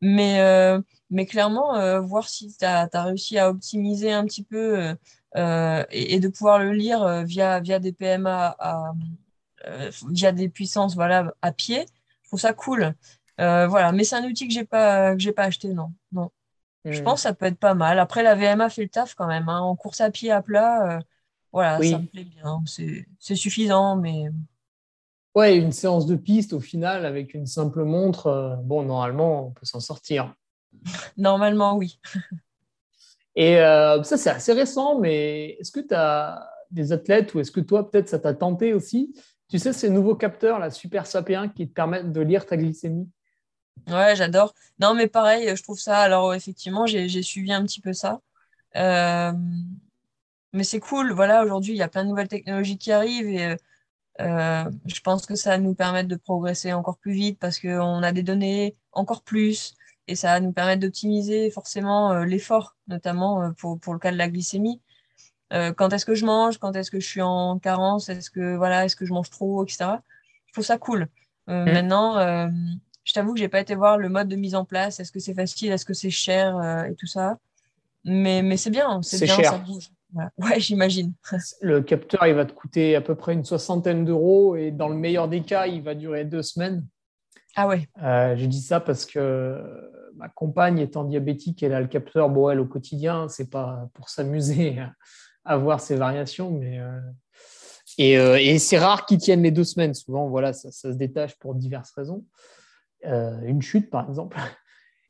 Mais, euh, mais clairement, euh, voir si tu as, réussi à optimiser un petit peu euh, et, de pouvoir le lire via, via des PMA, via des puissances voilà, à pied, je trouve ça cool. voilà. Mais c'est un outil que je n'ai pas, pas acheté, non. non. Je hmm. pense que ça peut être pas mal. Après, la VMA fait le taf quand même. Hein. En course à pied à plat, voilà, ça me plaît bien. C'est suffisant, mais Ouais, une séance de piste au final avec une simple montre, euh, bon, normalement, on peut s'en sortir. Normalement, oui. Et euh, ça, c'est assez récent, mais est-ce que tu as des athlètes ou est-ce que toi, peut-être, ça t'a tenté aussi? Tu sais, ces nouveaux capteurs, la Super SAP1, qui te permettent de lire ta glycémie? Ouais, j'adore. Non, mais pareil, je trouve ça. Alors, effectivement, j'ai suivi un petit peu ça. Euh, mais c'est cool. Voilà, aujourd'hui, il y a plein de nouvelles technologies qui arrivent et euh, je pense que ça va nous permettre de progresser encore plus vite parce qu'on a des données encore plus et ça va nous permettre d'optimiser forcément euh, l'effort, notamment euh, pour, pour, le cas de la glycémie. quand est-ce que je mange, quand est-ce que je suis en carence, est-ce que voilà, est-ce que je mange trop, etc. Je trouve ça cool. Mm. Maintenant, je t'avoue que j'ai pas été voir le mode de mise en place. Est-ce que c'est facile, est-ce que c'est cher et tout ça. Mais, mais c'est bien, c'est bien, ça bouge. Ouais, j'imagine. Le capteur, il va te coûter à peu près une soixantaine d'euros et dans le meilleur des cas, il va durer deux semaines. Ah ouais. Euh, je dis ça parce que ma compagne étant diabétique, elle a le capteur, bon, au quotidien, c'est pas pour s'amuser à voir ces variations, mais euh, euh, et, c'est rare qu'ils tiennent les deux semaines. Souvent, voilà, ça, se détache pour diverses raisons. une chute, par exemple.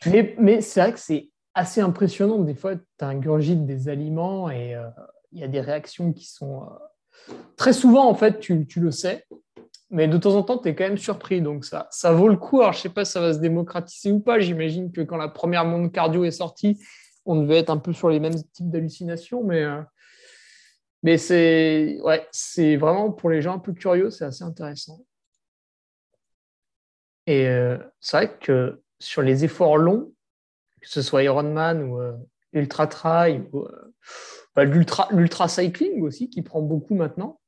Mais, c'est vrai que c'est assez impressionnant. Des fois, tu ingurgites des aliments et euh, il y a des réactions qui sont. Euh, très souvent, en fait, tu, le sais, mais de temps en temps, tu es quand même surpris. Donc, ça, ça vaut le coup. Alors, je ne sais pas si ça va se démocratiser ou pas. J'imagine que quand la première monde cardio est sortie, on devait être un peu sur les mêmes types d'hallucinations, mais. Euh, mais c'est ouais, vraiment pour les gens un peu curieux, c'est assez intéressant. Et c'est vrai que sur les efforts longs, que ce soit Ironman ou euh, Ultra Trail ou euh, bah, l'ultra, cycling aussi qui prend beaucoup maintenant.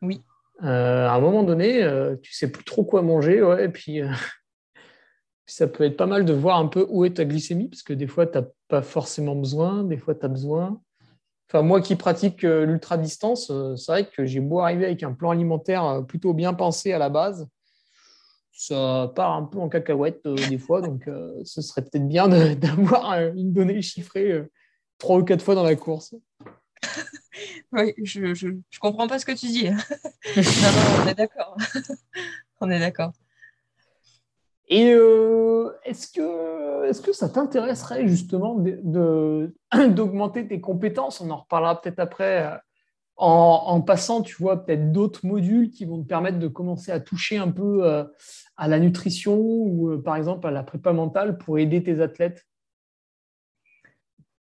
Oui. Euh, à un moment donné, tu sais plus trop quoi manger, ouais, puis ça peut être pas mal de voir un peu où est ta glycémie, parce que des fois, tu n'as pas forcément besoin, des fois, tu besoin. Enfin, moi qui pratique l'ultra distance, c'est vrai que j'ai beau arriver avec un plan alimentaire plutôt bien pensé à la base, ça part un peu en cacahuète euh, des fois, donc euh, ce serait peut-être bien d'avoir une donnée chiffrée euh, trois ou quatre fois dans la course. oui, je, je, comprends pas ce que tu dis. on est d'accord. on est d'accord. Et est-ce que, est que ça t'intéresserait justement d'augmenter de, tes compétences? On en reparlera peut-être après en, passant, tu vois, peut-être d'autres modules qui vont te permettre de commencer à toucher un peu euh, à la nutrition ou euh, par exemple à la prépa mentale pour aider tes athlètes?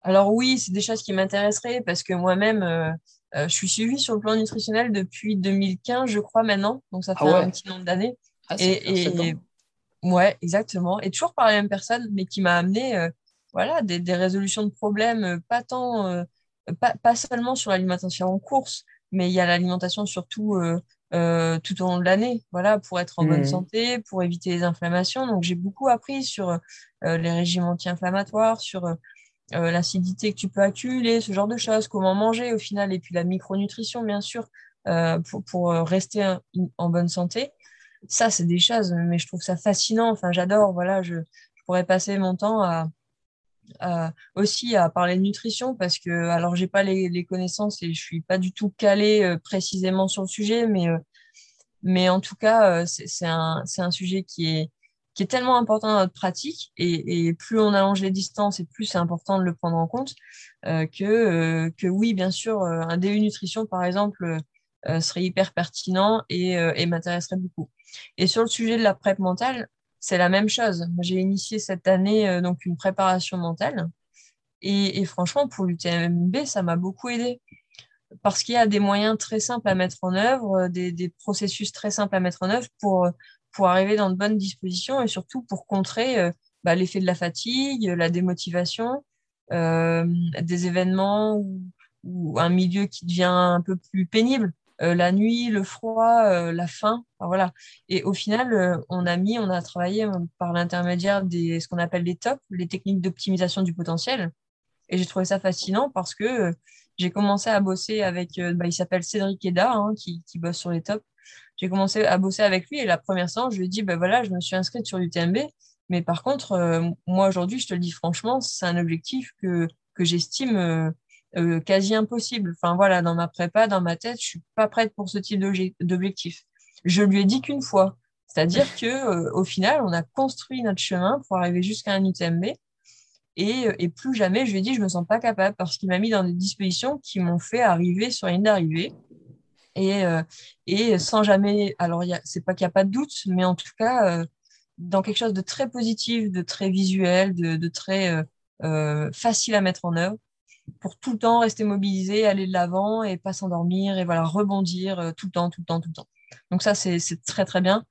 Alors oui, c'est des choses qui m'intéresseraient parce que moi-même, euh, je suis suivie sur le plan nutritionnel depuis 2015, je crois maintenant, donc ça ah fait un petit nombre d'années. Ah, et, ouais, exactement. Et toujours par la même personne, mais qui m'a amené voilà, des, des, résolutions de problèmes, pas tant pas, seulement sur l'alimentation en course, mais il y a l'alimentation surtout euh, euh, tout au long de l'année, voilà, pour être en bonne mmh. santé, pour éviter les inflammations. Donc j'ai beaucoup appris sur euh, les régimes anti-inflammatoires, sur l'acidité que tu peux accumuler, ce genre de choses, comment manger au final, et puis la micronutrition, bien sûr, pour, pour, rester en bonne santé. Ça, c'est des choses, mais je trouve ça fascinant. Enfin, j'adore. Voilà, je, pourrais passer mon temps aussi à parler de nutrition parce que, alors, j'ai pas les, connaissances et je suis pas du tout calée euh, précisément sur le sujet, mais, euh, mais en tout cas, euh, c'est un, un, sujet qui est, qui est tellement important dans notre pratique et, plus on allonge les distances et plus c'est important de le prendre en compte que, que oui, bien sûr, un DU nutrition, par exemple, serait hyper pertinent et, m'intéresserait beaucoup. Et sur le sujet de la PrEP mentale, c'est la même chose. J'ai initié cette année euh, donc une préparation mentale. Et, franchement, pour l'UTMB, ça m'a beaucoup aidé. Parce qu'il y a des moyens très simples à mettre en œuvre, des, processus très simples à mettre en œuvre pour, pour arriver dans de bonnes dispositions et surtout pour contrer euh, bah, l'effet de la fatigue, la démotivation, euh, des événements ou, un milieu qui devient un peu plus pénible. Euh, la nuit, le froid, la faim. voilà. Et au final, on a mis, on a travaillé par l'intermédiaire des ce qu'on appelle les TOP, les techniques d'optimisation du potentiel. Et j'ai trouvé ça fascinant parce que j'ai commencé à bosser avec, bah, il s'appelle Cédric Eda, hein, qui, bosse sur les TOP. J'ai commencé à bosser avec lui et la première séance, je lui ai dit, bah, voilà, je me suis inscrite sur l'UTMB. Mais par contre, moi aujourd'hui, je te le dis franchement, c'est un objectif que, que j'estime euh, quasi impossible. Enfin voilà, dans ma prépa, dans ma tête, je suis pas prête pour ce type d'objectif. Je lui ai dit qu'une fois. C'est-à-dire que euh, au final, on a construit notre chemin pour arriver jusqu'à un UTMB. Et, euh, et, plus jamais, je lui ai dit, je me sens pas capable parce qu'il m'a mis dans des dispositions qui m'ont fait arriver sur ligne d'arrivée. Et, et sans jamais, alors c'est pas qu'il n'y a pas de doute, mais en tout cas, dans quelque chose de très positif, de très visuel, de, de très facile à mettre en œuvre pour tout le temps rester mobilisé, aller de l'avant et pas s'endormir et voilà, rebondir euh, tout le temps, tout le temps, tout le temps. Donc ça, c'est très, très bien.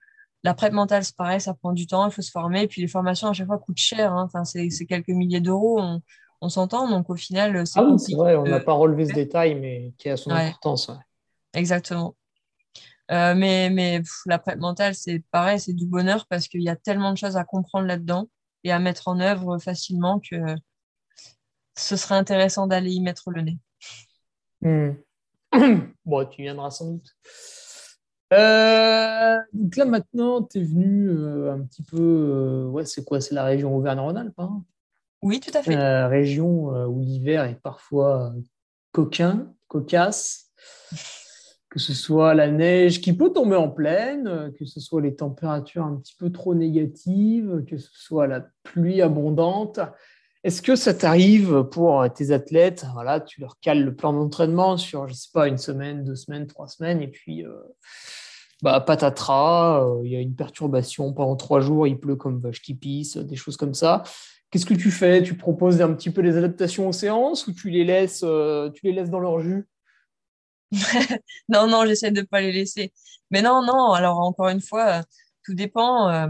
La prep mentale, c'est pareil, ça prend du temps, il faut se former. Et puis les formations, à chaque fois, coûtent cher. Hein. Enfin, c'est quelques milliers d'euros, on, s'entend. Donc au final, c'est Ah oui, c'est vrai, on n'a pas relevé ce détail, mais qui a son importance. Exactement. Euh, mais mais la prep mentale, c'est pareil, c'est du bonheur parce qu'il y a tellement de choses à comprendre là-dedans et à mettre en œuvre facilement que ce serait intéressant d'aller y mettre le nez. Hmm. bon, tu viendras sans doute. Euh, donc là maintenant, tu es venu euh, un petit peu, euh, ouais, c'est quoi? C'est la région Auvergne-Rhône-Alpes hein? Oui, tout à fait. région où l'hiver est parfois coquin, cocasse, que ce soit la neige qui peut tomber en pleine, que ce soit les températures un petit peu trop négatives, que ce soit la pluie abondante. Est-ce que ça t'arrive pour tes athlètes Voilà, tu leur cales le plan d'entraînement sur, je sais pas, une semaine, deux semaines, trois semaines, et puis euh, bah, patatras, euh, il y a une perturbation pendant trois jours, il pleut comme vache qui pisse, des choses comme ça. Qu'est-ce que tu fais? Tu proposes un petit peu des adaptations aux séances ou tu les laisses, euh, tu les laisses dans leur jus? Non, non, j'essaie de ne pas les laisser. Mais non, non, alors encore une fois, tout dépend.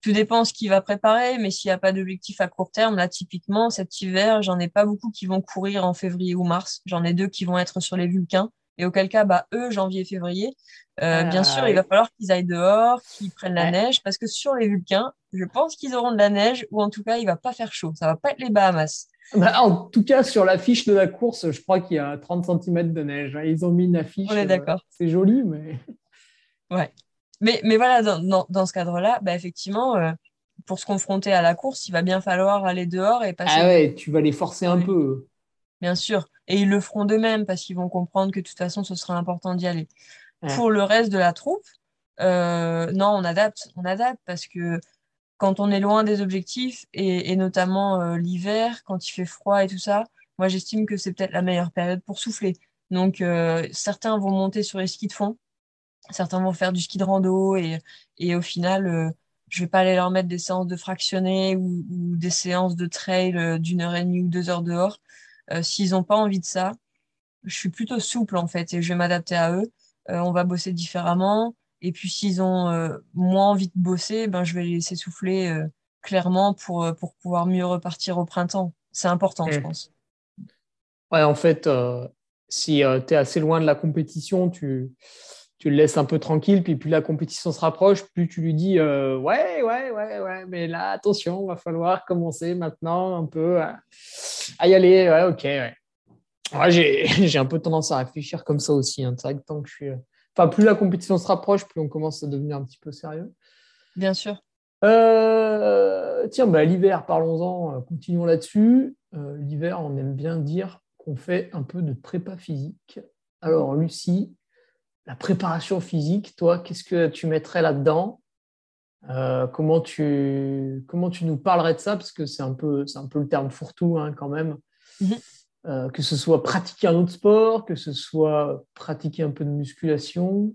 Tout dépend ce qu'il va préparer, mais s'il n'y a pas d'objectif à court terme, là, typiquement, cet hiver, j'en ai pas beaucoup qui vont courir en février ou mars. J'en ai deux qui vont être sur les Vulcains. Et auquel cas, bah, eux, janvier, février, euh, bien sûr, il va falloir qu'ils aillent dehors, qu'ils prennent la neige, parce que sur les Vulcains, je pense qu'ils auront de la neige, ou en tout cas, il va pas faire chaud. Ça va pas être les Bahamas. Bah, en tout cas, sur l'affiche de la course, je crois qu'il y a 30 cm de neige. Ils ont mis une affiche. On est d'accord. Euh, c'est joli, mais. Ouais. Mais, mais voilà, dans, dans, ce cadre-là, bah, effectivement, euh, pour se confronter à la course, il va bien falloir aller dehors et passer. Ah ouais, tu vas les forcer un peu. Bien sûr. Et ils le feront d'eux-mêmes parce qu'ils vont comprendre que de toute façon, ce sera important d'y aller. Pour le reste de la troupe, non, on adapte. On adapte parce que quand on est loin des objectifs, et, notamment l'hiver, quand il fait froid et tout ça, moi j'estime que c'est peut-être la meilleure période pour souffler. Donc certains vont monter sur les skis de fond, certains vont faire du ski de rando, et, et au final, je vais pas aller leur mettre des séances de fractionné ou, des séances de trail d'une heure et demie ou deux heures dehors. S'ils n'ont pas envie de ça, je suis plutôt souple en fait et je vais m'adapter à eux. on va bosser différemment. Et puis s'ils ont euh, moins envie de bosser, ben, je vais les laisser souffler euh, clairement pour, euh, pour pouvoir mieux repartir au printemps. C'est important, je pense. Ouais, en fait, si tu es assez loin de la compétition, tu, tu le laisses un peu tranquille, puis plus la compétition se rapproche, plus tu lui dis ouais, ouais, ouais, ouais, mais là, attention, va falloir commencer maintenant un peu à, y aller. Ouais, ok, ouais. j'ai un peu tendance à réfléchir comme ça aussi. Hein. C'est vrai que tant que je suis plus la compétition se rapproche, plus on commence à devenir un petit peu sérieux. Bien sûr. Euh, tiens, bah, l'hiver, parlons-en, euh, continuons là-dessus. Euh, l'hiver, on aime bien dire qu'on fait un peu de prépa physique. Alors, Lucie, la préparation physique, toi, qu'est-ce que tu mettrais là-dedans? Comment, tu, comment tu nous parlerais de ça? Parce que c'est un, peu, un peu le terme fourre-tout hein, quand même. Mhm. Euh, que ce soit pratiquer un autre sport, que ce soit pratiquer un peu de musculation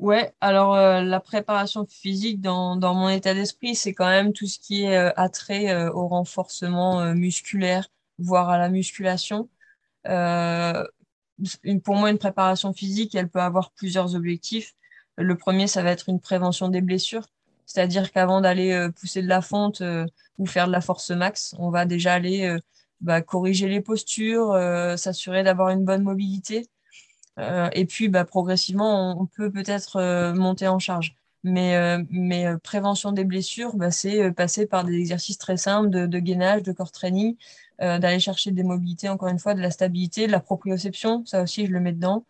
Ouais, alors euh, la préparation physique dans, dans mon état d'esprit, c'est quand même tout ce qui est euh, attrait au renforcement musculaire, voire à la musculation. pour moi, une préparation physique, elle peut avoir plusieurs objectifs. Le premier, ça va être une prévention des blessures. C'est-à-dire qu'avant d'aller euh, pousser de la fonte euh, ou faire de la force max, on va déjà aller euh, bah, corriger les postures, s'assurer d'avoir une bonne mobilité. et puis, bah, progressivement, on, peut peut-être monter en charge. Mais, prévention des blessures, bah, c'est passer par des exercices très simples de, de gainage, de corps training, d'aller chercher des mobilités, encore une fois, de la stabilité, de la proprioception, ça aussi, je le mets dedans.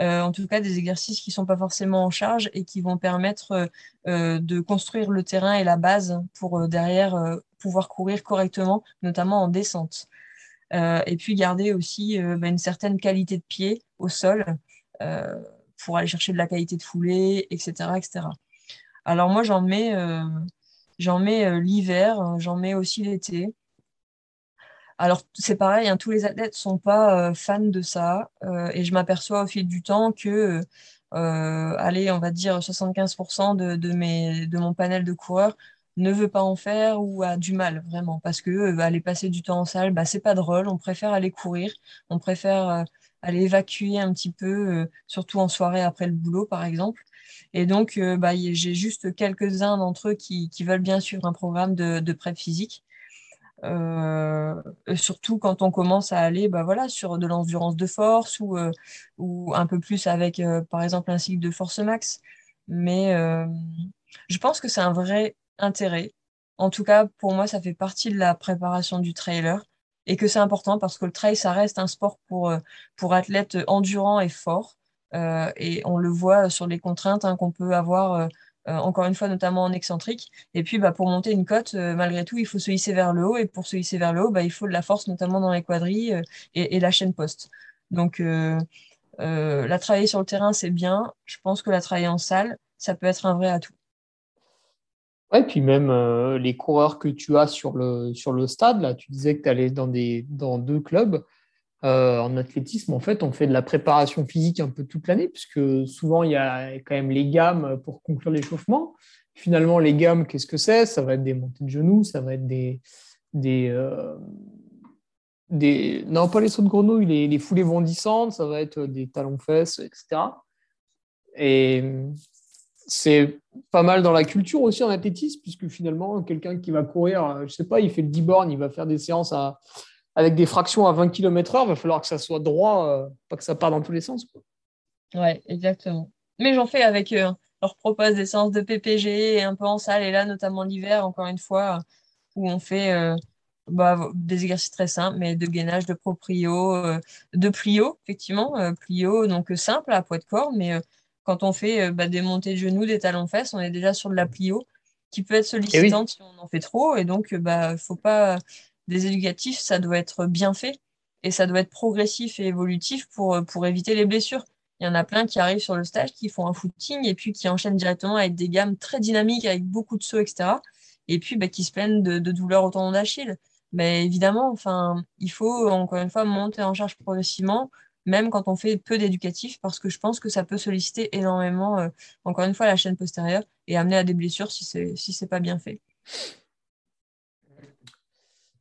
Euh, en tout cas des exercices qui ne sont pas forcément en charge et qui vont permettre euh, euh, de construire le terrain et la base pour derrière pouvoir courir correctement, notamment en descente. et puis garder aussi bah, une certaine qualité de pied au sol pour aller chercher de la qualité de foulée, etc. etc. Alors moi, j'en mets, j'en mets l'hiver, j'en mets aussi l'été. Alors, c'est pareil, hein, tous les athlètes ne sont pas euh, fans de ça. Euh, et je m'aperçois au fil du temps que, euh, allez, on va dire 75% de, de, mon panel de coureurs ne veut pas en faire ou a du mal, vraiment. Parce que aller passer du temps en salle, bah, c'est pas drôle. On préfère aller courir. On préfère aller évacuer un petit peu, surtout en soirée après le boulot, par exemple. Et donc, bah, j'ai juste quelques-uns d'entre eux qui, veulent bien suivre un programme de, de physique. Euh, surtout quand on commence à aller bah voilà, sur de l'endurance de force ou, euh, ou un peu plus avec, euh, par exemple, un cycle de force max. Mais je pense que c'est un vrai intérêt. En tout cas, pour moi, ça fait partie de la préparation du trailer et que c'est important parce que le trail, ça reste un sport pour, pour athlètes endurants et forts. et on le voit sur les contraintes hein, qu'on peut avoir encore une fois, notamment en excentrique. Et puis, bah, pour monter une côte, euh, malgré tout, il faut se hisser vers le haut. Et pour se hisser vers le haut, bah, il faut de la force, notamment dans les quadrilles euh, et, la chaîne poste. Donc, la travailler sur le terrain, c'est bien. Je pense que la travailler en salle, ça peut être un vrai atout. Ouais, puis même les coureurs que tu as sur le, sur le stade, là, tu disais que tu allais dans, des, dans deux clubs. Euh, en athlétisme, en fait, on fait de la préparation physique un peu toute l'année, puisque souvent, il y a quand même les gammes pour conclure l'échauffement. Finalement, les gammes, qu'est-ce que c'est? Ça va être des montées de genoux, ça va être des... des, euh. Non, pas les sauts de grenouille, les, les foulées bondissantes, ça va être des talons-fesses, etc. Et c'est pas mal dans la culture aussi en athlétisme, puisque finalement, quelqu'un qui va courir, je sais pas, il fait le 10 bornes, il va faire des séances à avec des fractions à 20 km/h, il va falloir que ça soit droit, euh, pas que ça parte dans tous les sens. Quoi. Ouais, exactement. Mais j'en fais avec eux. Je leur propose des séances de PPG et un peu en salle. Et là, notamment l'hiver, encore une fois, où on fait euh, bah, des exercices très simples, mais de gainage, de proprio, euh, de plio, effectivement. plio, donc simple à poids de corps. Mais quand on fait bah, des montées de genoux, des talons-fesses, on est déjà sur de la plio qui peut être sollicitante si on en fait trop. Et donc, il bah, ne faut pas des éducatifs, ça doit être bien fait et ça doit être progressif et évolutif pour, pour éviter les blessures. il y en a plein qui arrivent sur le stage, qui font un footing et puis qui enchaînent directement avec des gammes très dynamiques, avec beaucoup de sauts, etc. Et puis bah, qui se plaignent de, douleurs au tendon d'Achille. Mais évidemment, enfin, il faut encore une fois monter en charge progressivement, même quand on fait peu d'éducatif, parce que je pense que ça peut solliciter énormément, euh, encore une fois, la chaîne postérieure et amener à des blessures si c'est si pas bien fait.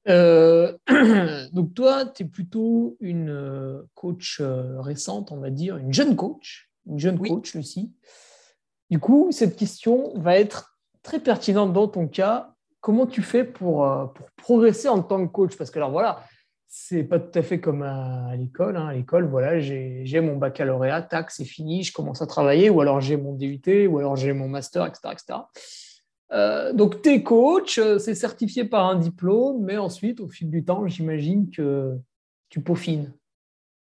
Euh, donc toi, tu es plutôt une euh, coach récente, on va dire, une jeune coach, une jeune coach, Lucie. Du coup, cette question va être très pertinente dans ton cas. Comment tu fais pour, pour progresser en tant que coach? Parce que alors voilà, c'est pas tout à fait comme à, l'école. Hein. À l'école, voilà, j'ai mon baccalauréat, tac, c'est fini, je commence à travailler, ou alors j'ai mon DUT, ou alors j'ai mon master, etc. etc. Euh, donc, tu es coach, euh, c'est certifié par un diplôme, mais ensuite, au fil du temps, j'imagine que tu peaufines.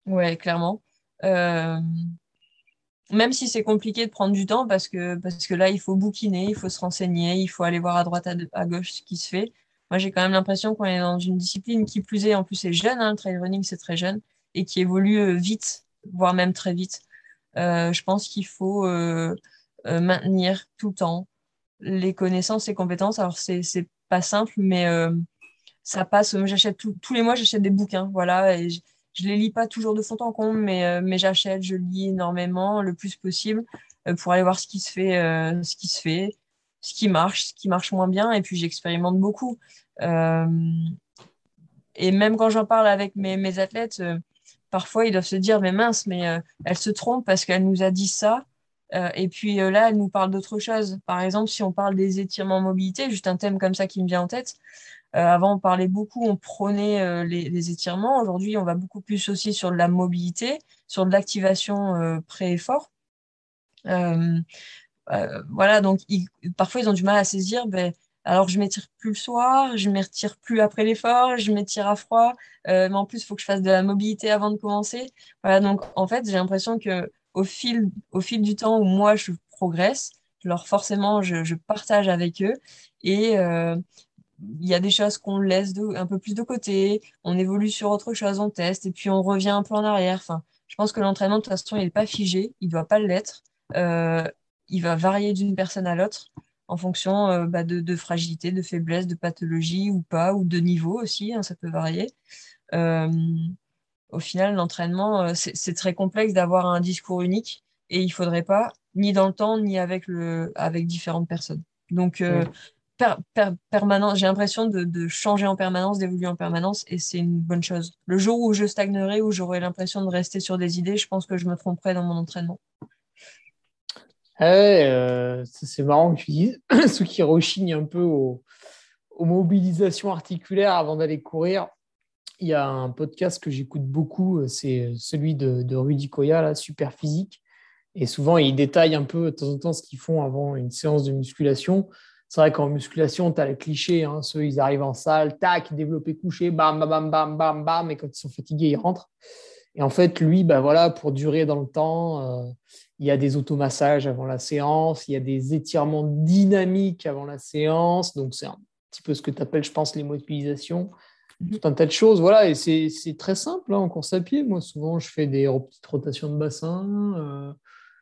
Ouais, clairement. Euh, même si c'est compliqué de prendre du temps, parce que, parce que là, il faut bouquiner, il faut se renseigner, il faut aller voir à droite, à gauche ce qui se fait. Moi, j'ai quand même l'impression qu'on est dans une discipline qui plus est, en plus, c'est jeune, hein, le trail running, c'est très jeune, et qui évolue vite, voire même très vite. Je pense qu'il faut maintenir tout le temps les connaissances et compétences. Alors, c'est pas simple, mais ça passe. J'achète tous les mois, j'achète des bouquins, voilà, et je, je, les lis pas toujours de fond en comble, mais, mais j'achète, je lis énormément, le plus possible, pour aller voir ce qui se fait, ce qui se fait ce qui marche, ce qui marche moins bien, et puis j'expérimente beaucoup. Euh, et même quand j'en parle avec mes, mes athlètes, euh, parfois ils doivent se dire, mais mince, mais euh, elle se trompe parce qu'elle nous a dit ça. Et puis là, elle nous parle d'autre chose. Par exemple, si on parle des étirements mobilité, juste un thème comme ça qui me vient en tête. avant, on parlait beaucoup, on prônait les, étirements. Aujourd'hui, on va beaucoup plus aussi sur de la mobilité, sur de l'activation pré-effort. Euh, voilà, donc parfois ils ont du mal à saisir. Ben, alors je m'étire plus le soir, je m'étire plus après l'effort, je m'étire à froid, euh, mais en plus il faut que je fasse de la mobilité avant de commencer. Voilà, donc en fait j'ai l'impression que au fil, au fil du temps où moi je progresse, alors forcément je, partage avec eux et euh, il y a des choses qu'on laisse un peu plus de côté, on évolue sur autre chose, on teste et puis on revient un peu en arrière. Enfin, je pense que l'entraînement de toute façon il n'est pas figé, il ne doit pas l'être. Euh, il va varier d'une personne à l'autre en fonction euh, bah, de, fragilité, de faiblesse, de pathologie ou pas, ou de niveau aussi, hein, ça peut varier. Euh, au final, l'entraînement, euh, c'est très complexe d'avoir un discours unique et il ne faudrait pas, ni dans le temps, ni avec, le, avec différentes personnes. Donc, permanence, j'ai l'impression de, de, changer en permanence, d'évoluer en permanence et c'est une bonne chose. Le jour où je stagnerai, où j'aurai l'impression de rester sur des idées, je pense que je me tromperai dans mon entraînement. Euh, c'est marrant que tu dises, ceux qui rechignent un peu aux, mobilisations articulaires avant d'aller courir. Il y a un podcast que j'écoute beaucoup, c'est celui de, Rudy Koya, Super Physique. Et souvent, il détaille un peu de temps en temps ce qu'ils font avant une séance de musculation. C'est vrai qu'en musculation, tu as le cliché, hein, ceux, ils arrivent en salle, tac, développé couché, bam, bam, bam, bam, bam, bam, et quand ils sont fatigués, ils rentrent. Et en fait, lui, bah voilà, pour durer dans le temps, euh, il y a des automassages avant la séance, il y a des étirements dynamiques avant la séance. Donc, c'est un petit peu ce que tu appelles, je pense, les mobilisations. Tout un tas de choses. Voilà, et c'est très simple hein, en course à pied. Moi, souvent, je fais des petites rotations de bassin, euh,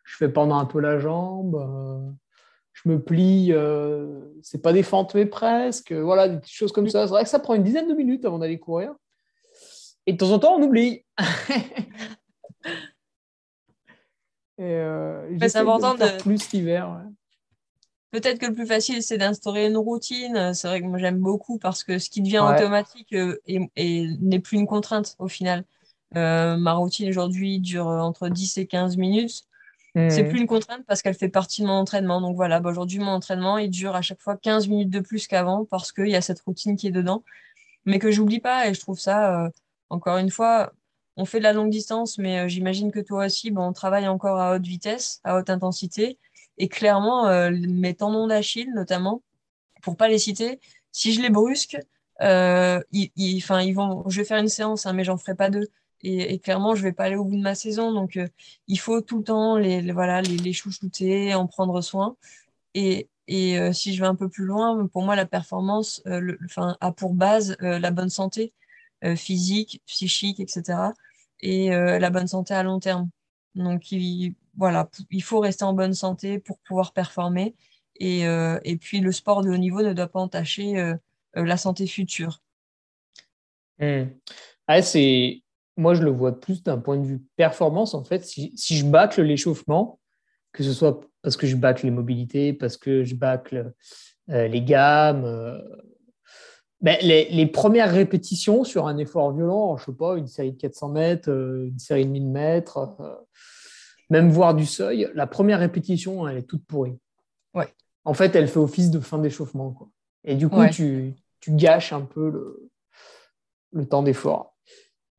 je fais pendant un peu la jambe, euh, je me plie, euh, c'est pas des fentes, mais presque. Voilà, des petites choses comme ça. C'est vrai que ça prend une dizaine de minutes avant d'aller courir. Et de temps en temps, on oublie. Euh, c'est important de, plus l'hiver. Peut-être que le plus facile, c'est d'instaurer une routine. C'est vrai que moi, j'aime beaucoup parce que ce qui devient automatique euh, n'est plus une contrainte au final. Euh, ma routine aujourd'hui dure entre 10 et 15 minutes. C'est hmm. plus une contrainte parce qu'elle fait partie de mon entraînement. Donc voilà, bah, aujourd'hui, mon entraînement, il dure à chaque fois 15 minutes de plus qu'avant parce qu'il y a cette routine qui est dedans. Mais que j'oublie pas et je trouve ça, encore une fois, on fait de la longue distance, mais euh, j'imagine que toi aussi, on travaille encore à haute vitesse, à haute intensité. Et clairement, euh, mes tendons d'Achille, notamment, pour pas les citer, si je les brusque, euh, ils, ils, vont, je vais faire une séance, hein, mais j'en ferai pas deux. Et, clairement, je vais pas aller au bout de ma saison. Donc, il faut tout le temps les, voilà, les, chouchouter, en prendre soin. Et, si je vais un peu plus loin, pour moi, la performance a pour base la bonne santé physique, psychique, etc et euh, la bonne santé à long terme. Donc, il, voilà, il faut rester en bonne santé pour pouvoir performer. Et, et puis, le sport de haut niveau ne doit pas entacher la santé future. Hmm. c'est moi, je le vois plus d'un point de vue performance. En fait, si, si je bâcle l'échauffement, que ce soit parce que je bâcle les mobilités, parce que je bâcle euh, les gammes, euh, ben, les, les, premières répétitions sur un effort violent, je sais pas, une série de 400 mètres, euh, une série de 1000 mètres, même voir du seuil, la première répétition, elle est toute pourrie. Ouais. En fait, elle fait office de fin d'échauffement. Et du coup, tu, tu, gâches un peu le, le temps d'effort.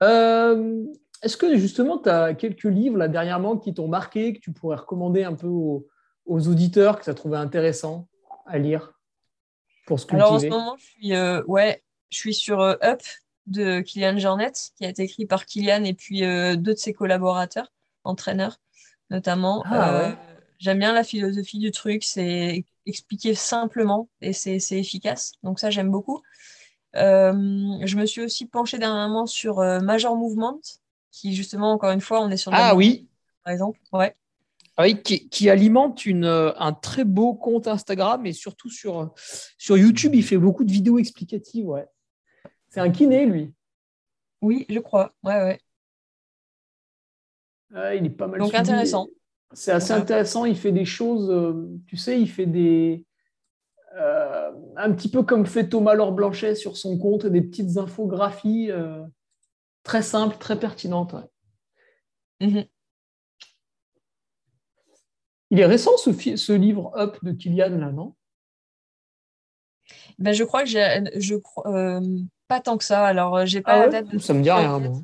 Euh, est-ce que justement, tu as quelques livres là, dernièrement qui t'ont marqué, que tu pourrais recommander un peu aux, auditeurs, que tu as trouvé intéressant à lire pour se cultiver Alors en ce moment, je suis, euh, ouais, je suis sur euh, Up de Kylian Jornet, qui a été écrit par Kylian et puis deux de ses collaborateurs, entraîneurs notamment. Ah, j'aime bien la philosophie du truc, c'est expliqué simplement et c'est efficace. Donc ça, j'aime beaucoup. Euh, je me suis aussi penchée dernièrement sur euh, Major Movement, qui justement, encore une fois, on est sur Ah oui Par exemple, ouais. Ah oui, qui, alimente une, euh, un très beau compte Instagram et surtout sur, sur YouTube, il fait beaucoup de vidéos explicatives. Ouais. C'est un kiné, lui. Oui, je crois. Ouais, ouais. Il est pas mal. Donc intéressant. C'est assez intéressant. Il fait des choses, tu sais, il fait des, euh, un petit peu comme fait Thomas Laure Blanchet sur son compte, des petites infographies euh, très simples, très pertinentes. Mhm. Il est récent ce, ce, livre Up de Kylian, là, non? Ben, Je crois que j'ai. Je, euh, pas tant que ça. Alors, j'ai pas ah la date. Ça me dit rien, moi.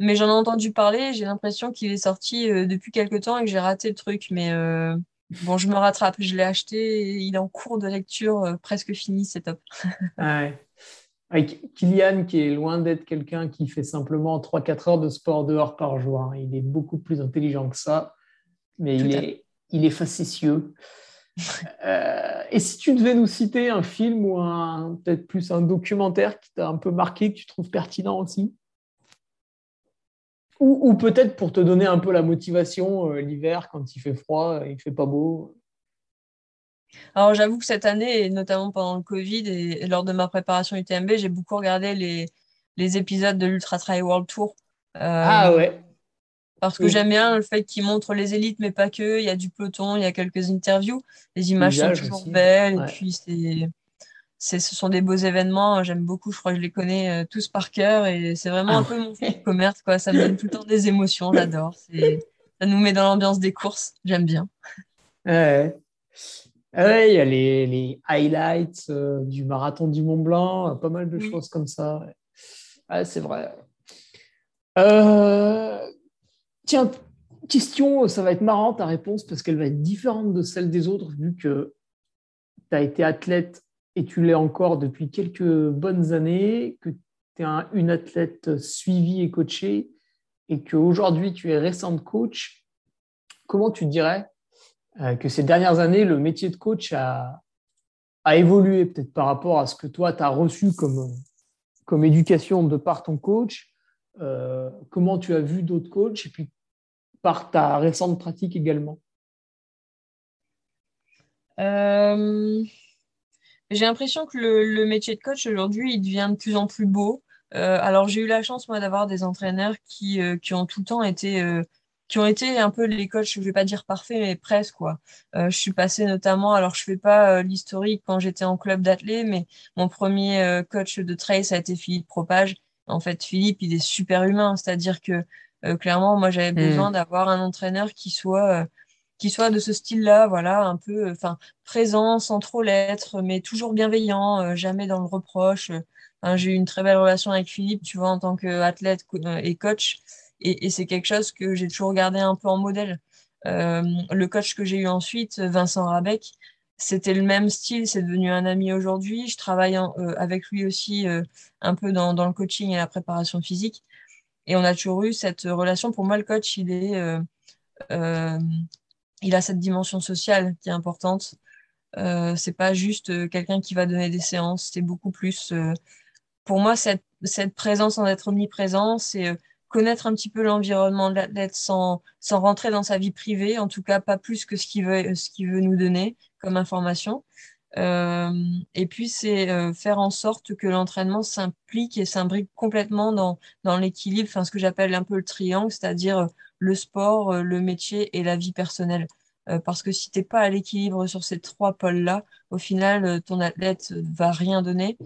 Mais j'en ai entendu parler. J'ai l'impression qu'il est sorti depuis quelque temps et que j'ai raté le truc. Mais Bon, je me rattrape, je l'ai acheté, il est en cours de lecture, euh, presque fini, c'est top. Avec Kylian, qui est loin d'être quelqu'un qui fait simplement 3-4 heures de sport dehors par jour. Hein. Il est beaucoup plus intelligent que ça, mais il est, il est facétieux. Euh, et si tu devais nous citer un film ou peut-être plus un documentaire qui t'a un peu marqué, que tu trouves pertinent aussi? Ou, peut-être pour te donner un peu la motivation euh, l'hiver quand il fait froid, il fait pas beau. Alors j'avoue que cette année, et notamment pendant le Covid et, lors de ma préparation UTMB, j'ai beaucoup regardé les, les épisodes de l'Ultra Trail World Tour. Euh, ah ouais. Parce que j'aime bien le fait qu'ils montrent les élites, mais pas que. Il y a du peloton, il y a quelques interviews. Les images sont toujours belles. Et puis c'est ce sont des beaux événements. J'aime beaucoup. Je crois que je les connais euh, tous par cœur et c'est vraiment un peu mon commerce. Quoi. Ça me donne tout le temps des émotions. J'adore. Ça nous met dans l'ambiance des courses. J'aime bien. Ouais. il y a les, highlights euh, du marathon du Mont Blanc, euh, pas mal de choses comme ça. c'est vrai. tiens, question, ça va être marrant ta réponse parce qu'elle va être différente de celle des autres vu que tu as été athlète et tu l'es encore depuis quelques bonnes années, que tu es une athlète suivie et coachée, et qu'aujourd'hui tu es récente coach, comment tu dirais euh, que ces dernières années, le métier de coach a, a évolué peut-être par rapport à ce que toi, tu as reçu comme, comme éducation de par ton coach, euh, comment tu as vu d'autres coachs, et puis par ta récente pratique également? Euh... J'ai l'impression que le, métier de coach aujourd'hui, il devient de plus en plus beau. Euh, alors j'ai eu la chance moi d'avoir des entraîneurs qui, euh, qui ont tout le temps été euh, qui ont été un peu les coachs, je vais pas dire parfaits, mais presque quoi. je suis passée notamment, alors je fais pas l'historique quand j'étais en club d'athlètes, mais mon premier coach de trail ça a été Philippe Propage. En fait, Philippe, il est super humain, c'est-à-dire que clairement, moi j'avais hmm. besoin d'avoir un entraîneur qui soit qui soit de ce style-là, voilà, un peu, enfin, présent sans trop l'être, mais toujours bienveillant, euh, jamais dans le reproche. j'ai eu une très belle relation avec Philippe, tu vois, en tant qu'athlète euh, et coach, et, c'est quelque chose que j'ai toujours gardé un peu en modèle. Euh, le coach que j'ai eu ensuite, Vincent Rabec, c'était le même style, c'est devenu un ami aujourd'hui. Je travaille avec lui aussi un peu dans, le coaching et la préparation physique. Et on a toujours eu cette relation. Pour moi, le coach, il est il a cette dimension sociale qui est importante. Euh, c'est pas juste euh, quelqu'un qui va donner des séances, c'est beaucoup plus. Euh, pour moi, cette, présence en être omniprésent, c'est connaître un petit peu l'environnement de l'athlète sans, rentrer dans sa vie privée, en tout cas pas plus que ce qu'il veut, nous donner comme information. Euh, et puis, c'est euh, faire en sorte que l'entraînement s'implique et s'imbrique complètement dans, dans l'équilibre, enfin, ce que j'appelle un peu le triangle, c'est-à-dire le sport, le métier et la vie personnelle. parce que si tu n'es pas à l'équilibre sur ces trois pôles-là, au final, ton athlète va rien donner,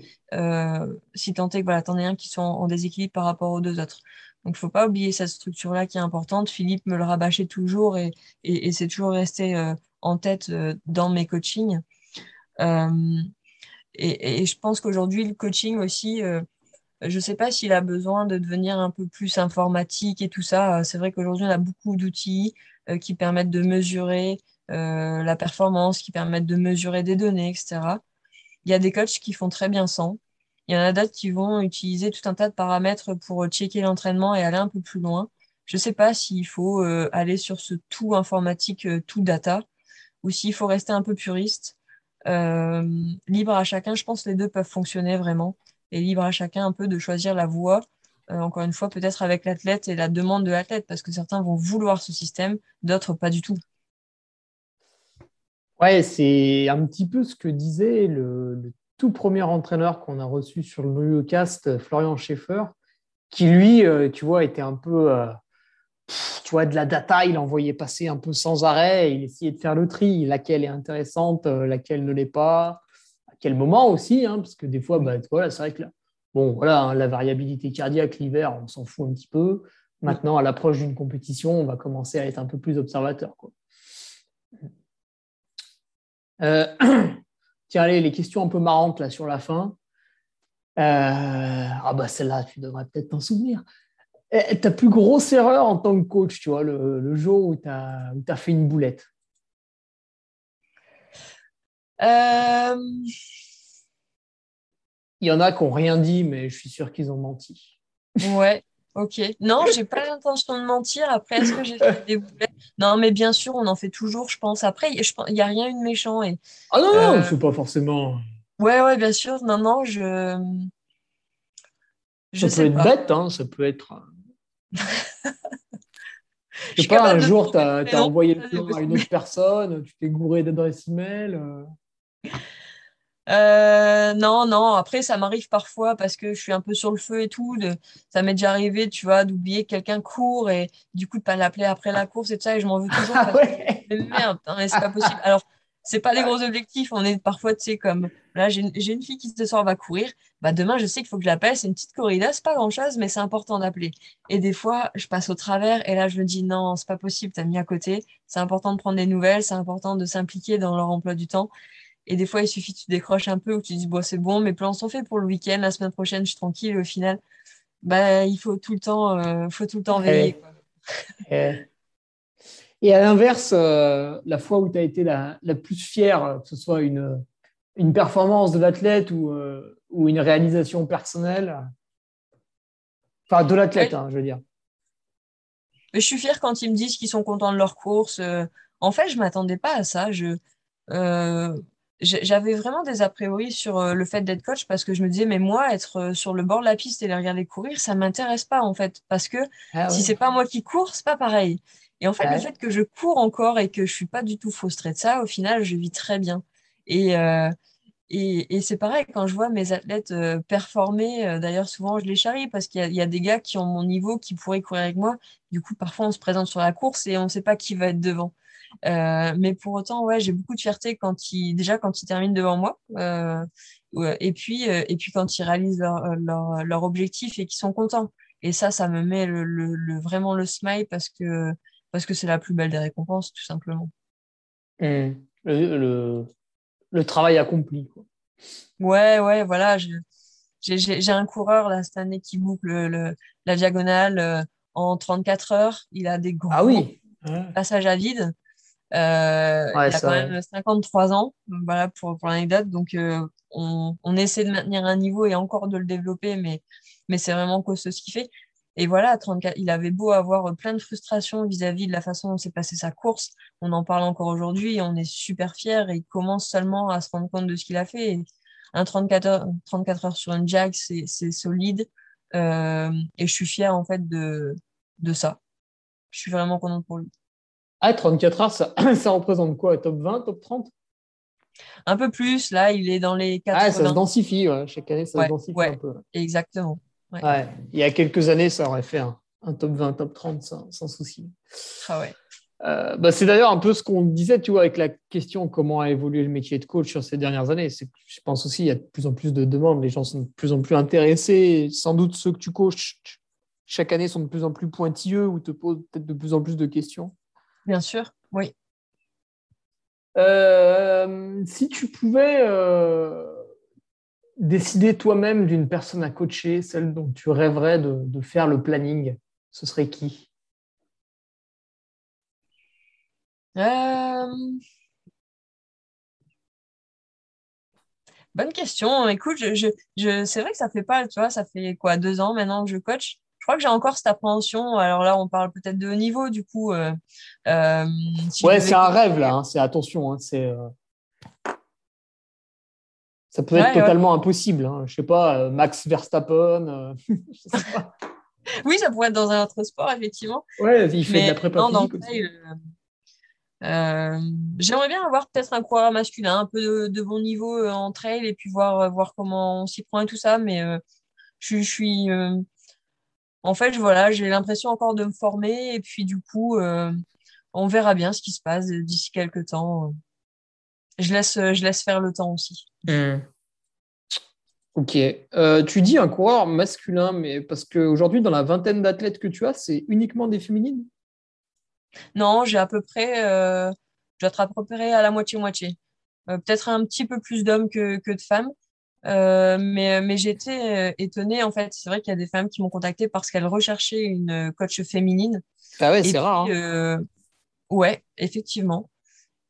si tant est que voilà, tu en es un qui soit en, déséquilibre par rapport aux deux autres. Donc, il faut pas oublier cette structure-là qui est importante. Philippe me le rabâchait toujours et, c'est toujours resté euh, en tête euh, dans mes coachings. Euh, et, je pense qu'aujourd'hui, le coaching aussi, je ne sais pas s'il a besoin de devenir un peu plus informatique et tout ça. C'est vrai qu'aujourd'hui, on a beaucoup d'outils qui permettent de mesurer la performance, qui permettent de mesurer des données, etc. Il y a des coachs qui font très bien sans. Il y en a d'autres qui vont utiliser tout un tas de paramètres pour checker l'entraînement et aller un peu plus loin. Je ne sais pas s'il faut euh, aller sur ce tout informatique, euh, tout data, ou s'il faut rester un peu puriste. Euh, libre à chacun, je pense que les deux peuvent fonctionner vraiment. Et libre à chacun un peu de choisir la voie, encore une fois, peut-être avec l'athlète et la demande de l'athlète, parce que certains vont vouloir ce système, d'autres pas du tout. Ouais, c'est un petit peu ce que disait le tout premier entraîneur qu'on a reçu sur le Newcast, Florian Schaeffer, qui lui, euh, tu vois, était un peu, euh, tu vois, de la data, il envoyait passer un peu sans arrêt, il essayait de faire le tri, laquelle est intéressante, euh, laquelle ne l'est pas, quel moment aussi, hein, parce que des fois, bah, voilà, c'est vrai que bon, voilà, hein, la variabilité cardiaque l'hiver, on s'en fout un petit peu. Maintenant, à l'approche d'une compétition, on va commencer à être un peu plus observateur. Quoi. Tiens, allez, les questions un peu marrantes là sur la fin. Euh, ah bah celle-là, tu devrais peut-être t'en souvenir. Eh, ta plus grosse erreur en tant que coach, tu vois, le, jour où tu as, as, fait une boulette? euh... Il y en a qui n'ont rien dit, mais je suis sûr qu'ils ont menti. Ouais, ok. Non, j'ai pas l'intention de mentir. Après, est-ce que j'ai fait des boulettes? Non, mais bien sûr, on en fait toujours, je pense. Après, il n'y a rien de méchant. Et, ah non, non, euh, c'est pas forcément. Ouais, ouais, bien sûr. Non, non, je. je ça peut être bête, hein, ça peut être. je sais pas, un jour, tu as, envoyé le plan à une autre personne, tu t'es gouré d'adresse email. Euh. Euh, non, non. Après, ça m'arrive parfois parce que je suis un peu sur le feu et tout. De, ça m'est déjà arrivé, tu vois, d'oublier que quelqu'un court et du coup de pas l'appeler après la course et tout ça. Et je m'en veux toujours. Ah merde, hein, c'est pas possible. Alors, c'est pas des gros objectifs. On est parfois, tu sais, comme là, j'ai une, fille qui ce soir va courir. Bah, demain, je sais qu'il faut que je l'appelle. C'est une petite corrida, c'est pas grand chose, mais c'est important d'appeler. Et des fois, je passe au travers et là, je me dis non, c'est pas possible. Tu as mis à côté. C'est important de prendre des nouvelles. C'est important de s'impliquer dans leur emploi du temps. Et des fois, il suffit que tu décroches un peu ou que tu dis, bon, c'est bon, mes plans sont faits pour le week-end, la semaine prochaine, je suis tranquille. Et au final, bah, il faut tout le temps, euh, faut tout le temps veiller. Et à l'inverse, euh, la fois où tu as été la, la, plus fière, que ce soit une, une performance de l'athlète ou, euh, ou, une réalisation personnelle, enfin de l'athlète, hein, je veux dire. Mais je suis fière quand ils me disent qu'ils sont contents de leur course. en fait, je ne m'attendais pas à ça. Je, j'avais vraiment des a priori sur euh, le fait d'être coach parce que je me disais mais moi être euh, sur le bord de la piste et les regarder courir ça m'intéresse pas en fait. Parce que ah si c'est pas moi qui cours c'est pas pareil. Et en fait le fait que je cours encore et que je suis pas du tout frustrée de ça au final je vis très bien. Et euh, et, et c'est pareil quand je vois mes athlètes performer d'ailleurs souvent je les charrie parce qu'il y, y, a des gars qui ont mon niveau qui pourraient courir avec moi. Du coup parfois on se présente sur la course et on ne sait pas qui va être devant euh, mais pour autant, ouais, j'ai beaucoup de fierté quand ils, déjà quand ils terminent devant moi. Euh, et puis, euh, et puis quand ils réalisent leur, leur, leur objectif et qu'ils sont contents. Et ça, ça me met le, le, vraiment le smile parce que parce que c'est la plus belle des récompenses, tout simplement. Mmh. Le, le, travail accompli. Quoi. Ouais, ouais, voilà. J'ai un coureur là, cette année qui boucle le, la diagonale en 34 heures. Il a des gros ah oui. passages à vide. Euh, il a quand même 53 ans, voilà pour, pour l'anecdote. Donc, euh, on, on, essaie de maintenir un niveau et encore de le développer, mais, mais c'est vraiment costaud ce qu'il fait. Et voilà, 34, il avait beau avoir plein de frustrations vis-à-vis de la façon dont s'est passée sa course. On en parle encore aujourd'hui et on est super fiers et il commence seulement à se rendre compte de ce qu'il a fait. un 34 heures, 34 heures sur une jag, c'est solide. et je suis fière en fait de, de ça. Je suis vraiment contente pour lui. Ah, 34 heures, ça, ça représente quoi Top 20, top 30 Un peu plus, là, il est dans les 80. Ah, ça se densifie, chaque année, ça se densifie un peu. Exactement. Il y a quelques années, ça aurait fait un, top 20, top 30 sans, sans souci. Ah ouais. Euh, bah, c'est d'ailleurs un peu ce qu'on disait, tu vois, avec la question comment a évolué le métier de coach sur ces dernières années. Je pense aussi qu'il y a de plus en plus de demandes, les gens sont de plus en plus intéressés. Sans doute ceux que tu coaches chaque année sont de plus en plus pointilleux ou te posent peut-être de plus en plus de questions. Bien sûr, oui. Euh, si tu pouvais euh, décider toi-même d'une personne à coacher, celle dont tu rêverais de, faire le planning, ce serait qui? Euh, Bonne question. Écoute, je, c'est vrai que ça fait pas, tu vois, ça fait quoi, deux ans maintenant que je coach? Je crois que j'ai encore cette appréhension. Alors là, on parle peut-être de haut niveau, du coup. Euh, euh, ouais, c'est un rêve, là. Hein. C'est attention. Hein. c'est, euh, Ça peut être totalement impossible. Hein. Je sais pas, Max Verstappen. sais pas. oui, ça pourrait être dans un autre sport, effectivement. Ouais, il fait de la prépa J'aimerais bien avoir peut-être un coureur masculin, un peu de, bon niveau en trail et puis voir, voir comment on s'y prend et tout ça. Mais je, je, suis en fait, voilà, j'ai l'impression encore de me former et puis du coup, euh, on verra bien ce qui se passe d'ici quelques temps. Je laisse, je laisse faire le temps aussi. Hmm. Ok. Euh, tu dis un coureur masculin, mais parce qu'aujourd'hui, dans la vingtaine d'athlètes que tu as, c'est uniquement des féminines? Non, j'ai à peu près, euh, à peu près à la moitié-moitié. Euh, peut-être un petit peu plus d'hommes que, que de femmes. Euh, mais mais j'étais euh, étonnée en fait. C'est vrai qu'il y a des femmes qui m'ont contactée parce qu'elles recherchaient une coach féminine. Ah ouais, c'est rare. Hein. Euh, ouais, effectivement.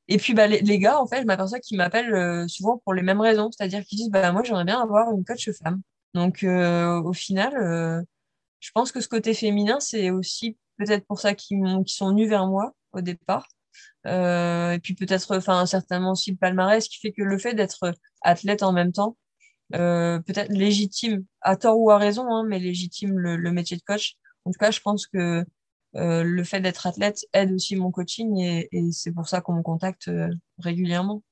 Et puis bah, les, gars, en fait, je m'aperçois qu'ils m'appellent souvent pour les mêmes raisons, c'est-à-dire qu'ils disent bah moi j'aimerais bien avoir une coach femme. Donc au final, je pense que ce côté féminin, c'est aussi peut-être pour ça qu'ils sont venus vers moi au départ. et puis peut-être, enfin certainement aussi le palmarès qui fait que le fait d'être athlète en même temps, euh, peut-être légitime, à tort ou à raison, hein, mais légitime le, métier de coach. En tout cas, je pense que euh, le fait d'être athlète aide aussi mon coaching et, c'est pour ça qu'on me contacte euh, régulièrement.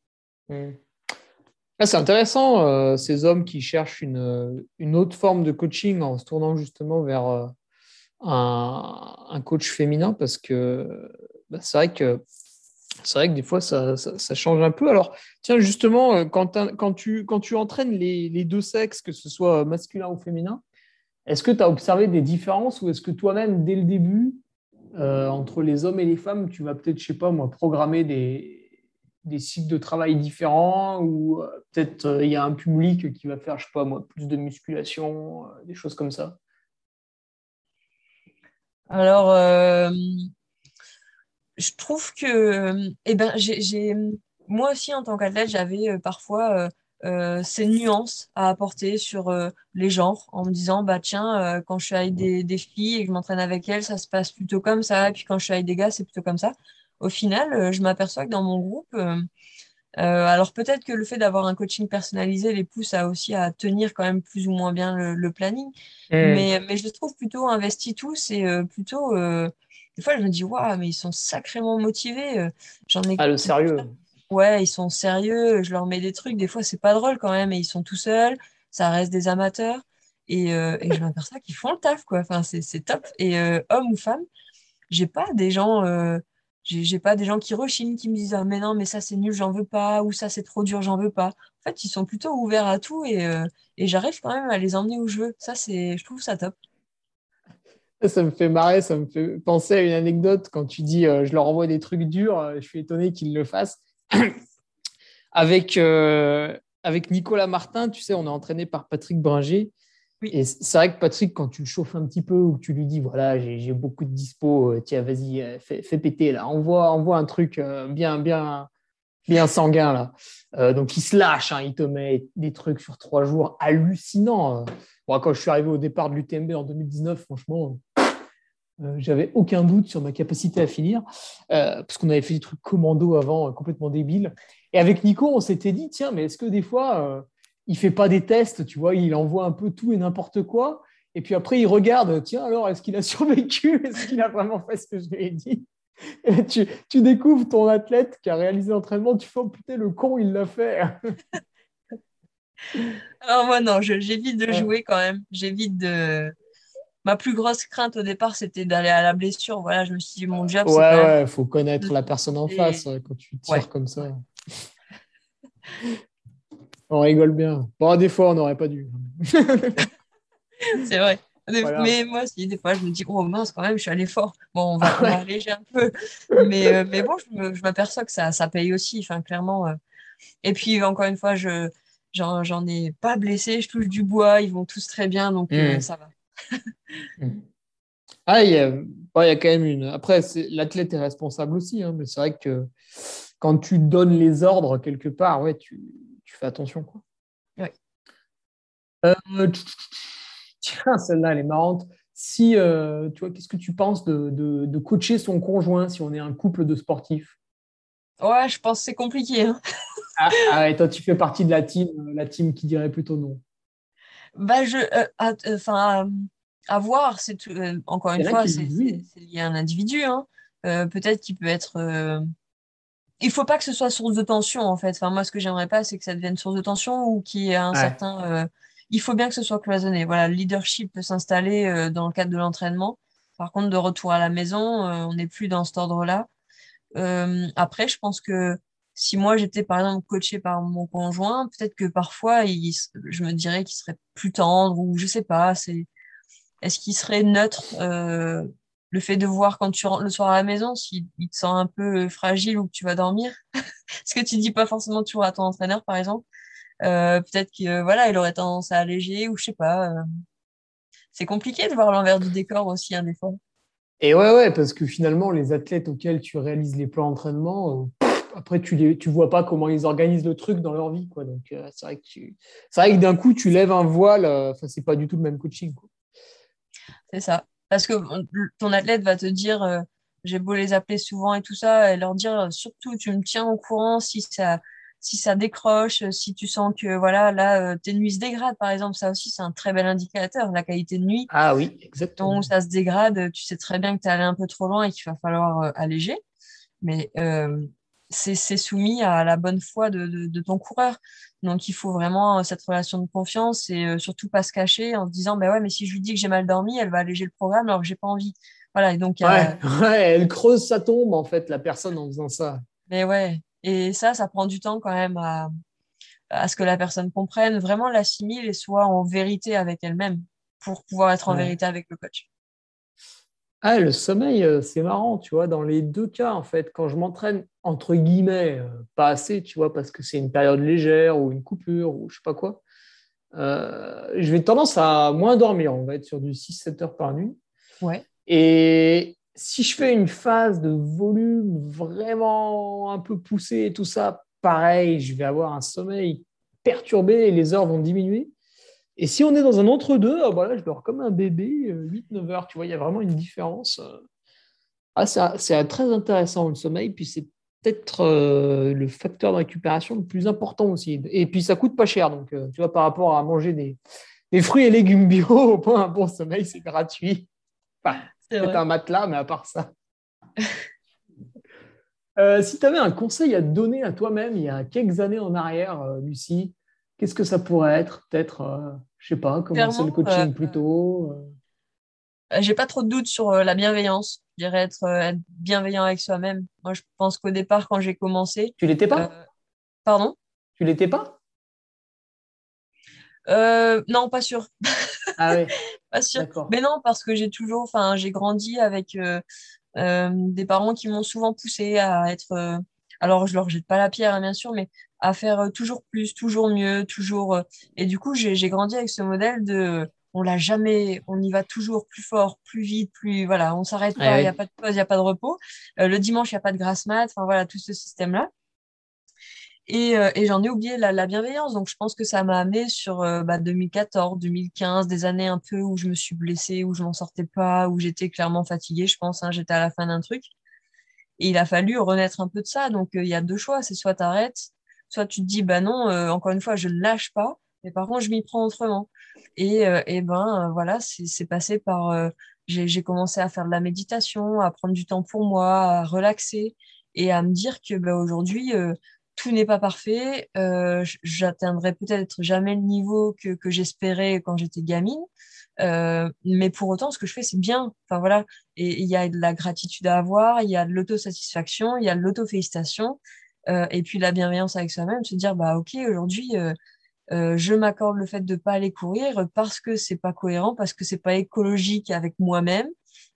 Mmh. Ah, c'est intéressant, ces hommes qui cherchent une, autre forme de coaching en se tournant justement vers un, un, coach féminin parce que bah, c'est vrai que c'est vrai que des fois, ça, change un peu. Alors, tiens, justement, euh, quand, tu, quand tu entraînes les, deux sexes, que ce soit masculin ou féminin, est-ce que tu as observé des différences ou est-ce que toi-même, dès le début, euh, entre les hommes et les femmes, tu vas peut-être, je sais pas moi, programmer des, des cycles de travail différents ou euh, peut-être il y a un public qui va faire, je sais pas moi, plus de musculation, des choses comme ça? Alors, je trouve que, eh ben, j'ai, moi aussi, en tant qu'athlète, j'avais euh, parfois euh, euh, ces nuances à apporter sur les genres en me disant, bah, tiens, quand je suis avec des, des, filles et que je m'entraîne avec elles, ça se passe plutôt comme ça. Et puis quand je suis avec des gars, c'est plutôt comme ça. Au final, je m'aperçois que dans mon groupe, alors peut-être que le fait d'avoir un coaching personnalisé les pousse à aussi à tenir quand même plus ou moins bien le, planning, mmh. mais, mais je les trouve plutôt investis tous et plutôt des fois, je me dis, waouh, mais ils sont sacrément motivés. Euh, j'en ai. Ah, le sérieux. Ouais, ils sont sérieux. Je leur mets des trucs. Des fois, c'est pas drôle quand même. Et ils sont tout seuls. Ça reste des amateurs. Et, euh, et je m'aperçois qu'ils font le taf, quoi. Enfin, c'est top. Et euh, homme ou femme, j'ai pas des gens. j'ai pas des gens qui rechignent, qui me disent ah, mais non, mais ça c'est nul, j'en veux pas, ou ça c'est trop dur, j'en veux pas. En fait, ils sont plutôt ouverts à tout et, et j'arrive quand même à les emmener où je veux. Ça, c'est, je trouve ça top. Ça me fait marrer, ça me fait penser à une anecdote quand tu dis euh, je leur envoie des trucs durs, euh, je suis étonné qu'ils le fassent. avec, euh, avec Nicolas Martin, tu sais, on est entraîné par Patrick Bringer. Et c'est vrai que Patrick, quand tu le chauffes un petit peu ou que tu lui dis voilà, j'ai beaucoup de dispo, tiens, vas-y, fais, fais, péter là, envoie, envoie un truc bien, bien, bien sanguin là. donc il se lâche, hein, il te met des trucs sur trois jours hallucinants. Bon, quand je suis arrivé au départ de l'UTMB en 2019, franchement, euh, j'avais aucun doute sur ma capacité à finir, euh, parce qu'on avait fait des trucs commando avant, euh, complètement débiles. Et avec Nico, on s'était dit, tiens, mais est-ce que des fois, il fait pas des tests, tu vois, il envoie un peu tout et n'importe quoi, Et puis après, il regarde, tiens, alors, est-ce qu'il a survécu? Est-ce qu'il a vraiment fait ce que je lui ai dit? Et tu, tu, découvres ton athlète qui a réalisé l'entraînement, tu fais, oh putain, le con, il l'a fait. Alors moi, non, j'évite de jouer quand même. J'évite de... Ma plus grosse crainte au départ, c'était d'aller à la blessure. Voilà, je me suis dit, mon job, c'est Ouais, ouais, il faut connaître la personne en face quand tu tires comme ça. on rigole bien. Bon, des fois, on n'aurait pas dû. c'est vrai. Mais moi aussi, des fois, je me dis, oh mince, quand même, je suis allé fort. Bon, on va, alléger un peu. Mais, euh, mais bon, je m'aperçois que ça, ça paye aussi, enfin, clairement. Euh. Et puis, encore une fois, je j'en ai pas blessé, je touche du bois, ils vont tous très bien, donc euh, hmm. ça va. Hmm. ah, il y, a, il y a quand même une. Après, l'athlète est responsable aussi, hein, mais c'est vrai que quand tu donnes les ordres quelque part, ouais, tu, tu fais attention. Quoi. Ouais. Tiens, celle-là, elle est marrante. Si, euh, tu vois, qu'est-ce que tu penses de, de, coacher son conjoint si on est un couple de sportifs? Ouais, je pense que c'est compliqué. Hein. Ah, ah, et toi, tu fais partie de la team, la team qui dirait plutôt non. Bah, je, euh, enfin, à, voir. C'est euh, encore une fois, c'est lié à un individu. Hein. Peut-être qu'il peut être. Il faut pas que ce soit source de tension, en fait. Enfin, moi, ce que j'aimerais pas, c'est que ça devienne source de tension ou qu'il y ait un certain il faut bien que ce soit cloisonné. Voilà, le leadership peut s'installer euh, dans le cadre de l'entraînement. Par contre, de retour à la maison, euh, on n'est plus dans cet ordre-là. Euh, après, je pense que si moi j'étais par exemple coaché par mon conjoint, peut-être que parfois je me dirais qu'il serait plus tendre ou je sais pas. C'est est-ce qu'il serait neutre le fait de voir quand tu rentres le soir à la maison s'il te sent un peu fragile ou que tu vas dormir? Ce que tu dis pas forcément toujours à ton entraîneur par exemple? Euh, peut-être que voilà, il aurait tendance à alléger ou je sais pas. Euh. C'est compliqué de voir l'envers du décor aussi, hein, des fois. Et ouais, ouais, parce que finalement, les athlètes auxquels tu réalises les plans d'entraînement, euh, après, tu ne tu vois pas comment ils organisent le truc dans leur vie. Quoi. Donc, c'est vrai que, tu... vrai que d'un coup, tu lèves un voile. Enfin, c'est pas du tout le même coaching. C'est ça. Parce que ton athlète va te dire j'ai beau les appeler souvent et tout ça, et leur dire surtout, tu me tiens au courant si ça si ça décroche, euh, si tu sens que voilà, là, euh, tes nuits se dégradent, par exemple, ça aussi, c'est un très bel indicateur, la qualité de nuit. Ah oui, exactement. Donc, ça se dégrade, tu sais très bien que tu es allé un peu trop loin et qu'il va falloir euh, alléger. Mais c'est soumis à la bonne foi de, ton coureur. Donc, il faut vraiment cette relation de confiance et surtout pas se cacher en se disant, bah ouais, mais si je lui dis que j'ai mal dormi, elle va alléger le programme alors que j'ai pas envie. Voilà, et donc, ouais, elle creuse sa tombe, en fait, la personne en faisant ça. Mais ouais, et ça, ça prend du temps quand même à, à ce que la personne comprenne, vraiment l'assimile et soit en vérité avec elle-même pour pouvoir être en vérité avec le coach. Ah, le sommeil, euh, c'est marrant, tu vois, dans les deux cas, en fait, quand je m'entraîne, entre guillemets, euh, pas assez, tu vois, parce que c'est une période légère ou une coupure ou je sais pas quoi, euh, je vais tendance à moins dormir. On va être sur du 6-7 heures par nuit. Ouais. Et si je fais une phase de volume vraiment un peu poussée et tout ça, pareil, je vais avoir un sommeil perturbé et les heures vont diminuer. Et si on est dans un entre-deux, ah, voilà, je dors comme un bébé, 8-9 heures. Tu vois, il y a vraiment une différence. Ah, c'est très intéressant le sommeil. Puis c'est peut-être euh, le facteur de récupération le plus important aussi. Et puis ça coûte pas cher. Donc, euh, tu vois, par rapport à manger des, des fruits et légumes bio, au point un bon sommeil, c'est gratuit. Enfin, c'est un matelas, mais à part ça. Euh, si tu avais un conseil à donner à toi-même il y a quelques années en arrière, euh, Lucie, qu'est-ce que ça pourrait être Peut-être, euh, je sais pas, commencer le coaching plus tôt J'ai pas trop de doutes sur la bienveillance. Je dirais être, être bienveillant avec soi-même. Moi, je pense qu'au départ, quand j'ai commencé. Tu l'étais pas? Pardon? Tu l'étais pas? Non, pas sûr. Ah oui. pas sûr. Mais non, parce que j'ai toujours, enfin, j'ai grandi avec euh, euh, des parents qui m'ont souvent poussé à être. Euh, alors, je leur jette pas la pierre, hein, bien sûr, mais à faire toujours plus, toujours mieux, toujours. et du coup, j'ai grandi avec ce modèle de on l'a jamais, on y va toujours plus fort, plus vite, plus voilà, on s'arrête pas, il n'y a pas de pause, il n'y a pas de repos. le dimanche, il n'y a pas de grasse mat, enfin voilà, tout ce système-là. Euh, et, j'en ai oublié la, bienveillance. Donc, je pense que ça m'a amené sur 2014, euh, 2015, bah, des années un peu où je me suis blessée, où je m'en sortais pas, où j'étais clairement fatiguée, je pense. Hein, j'étais à la fin d'un truc. Et il a fallu renaître un peu de ça. Donc, euh, il y a deux choix. C'est soit tu arrêtes, soit tu te dis, bah non, encore une fois, je ne lâche pas. Mais par contre, je m'y prends autrement. Et, et ben voilà, c'est passé par. j'ai commencé à faire de la méditation, à prendre du temps pour moi, à relaxer et à me dire que ben, aujourd'hui, tout n'est pas parfait. Euh, J'atteindrai peut-être jamais le niveau que, que j'espérais quand j'étais gamine. Euh, mais pour autant, ce que je fais, c'est bien. Enfin voilà. Et il y a de la gratitude à avoir, il y a de l'autosatisfaction, il y a de l'autofélicitation, euh, et puis la bienveillance avec soi-même, se dire bah ok, aujourd'hui, euh, euh, je m'accorde le fait de pas aller courir parce que c'est pas cohérent, parce que c'est pas écologique avec moi-même,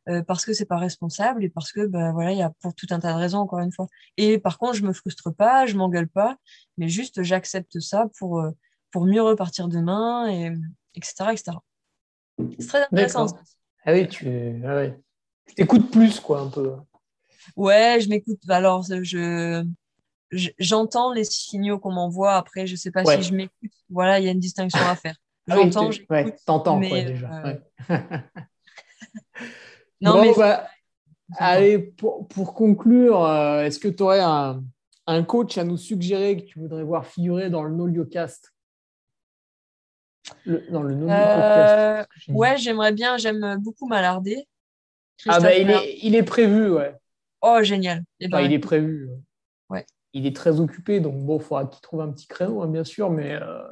euh, parce que c'est pas responsable et parce que ben voilà il y a pour tout un tas de raisons encore une fois et par contre je me frustre pas je m'engueule pas mais juste j'accepte ça pour pour mieux repartir demain et etc etc c'est très intéressant ah oui tu ah ouais. t'écoutes plus quoi un peu. Ouais je m'écoute. Alors je j'entends les signaux qu'on m'envoie. Après je sais pas si je m'écoute. Voilà il y a une distinction à faire. Ah j'entends oui, ouais, t'entends quoi déjà. euh, Non, mais... Bah, allez, pour, pour conclure, euh, est-ce que tu aurais un, un, coach à nous suggérer que tu voudrais voir figurer dans le NoLioCast le, Dans le No euh, Ouais, j'aimerais bien, j'aime beaucoup Malardé. Ah bah il est, il est, prévu, ouais. Oh, génial. Eh ben, il est prévu. Ouais. Il est très occupé, donc bon, il faudra qu'il trouve un petit créneau, hein, bien sûr, mais euh,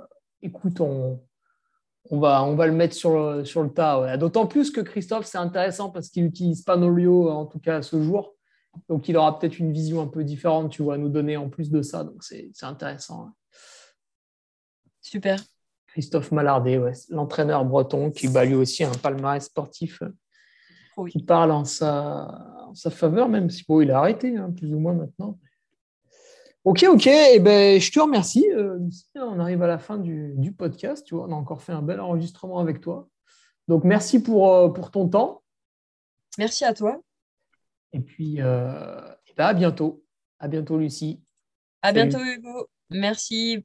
écoute, on, on va, on va le mettre sur le, sur le tas. D'autant plus que Christophe, c'est intéressant parce qu'il n'utilise pas Nolio, en tout cas à ce jour. Donc, il aura peut-être une vision un peu différente, tu vois, à nous donner en plus de ça. Donc, c'est intéressant. Super. Christophe Mallardet, ouais, l'entraîneur breton, qui bat lui aussi un palmarès sportif qui parle en sa, en sa faveur, même si bon, il a arrêté, hein, plus ou moins maintenant. Ok, ok. Eh ben, je te remercie. Euh, on arrive à la fin du, podcast. Tu vois, on a encore fait un bel enregistrement avec toi. Donc, merci pour, euh, pour ton temps. Merci à toi. Et puis, euh, eh ben, à bientôt. À bientôt, Lucie. À bientôt, Hugo. Merci.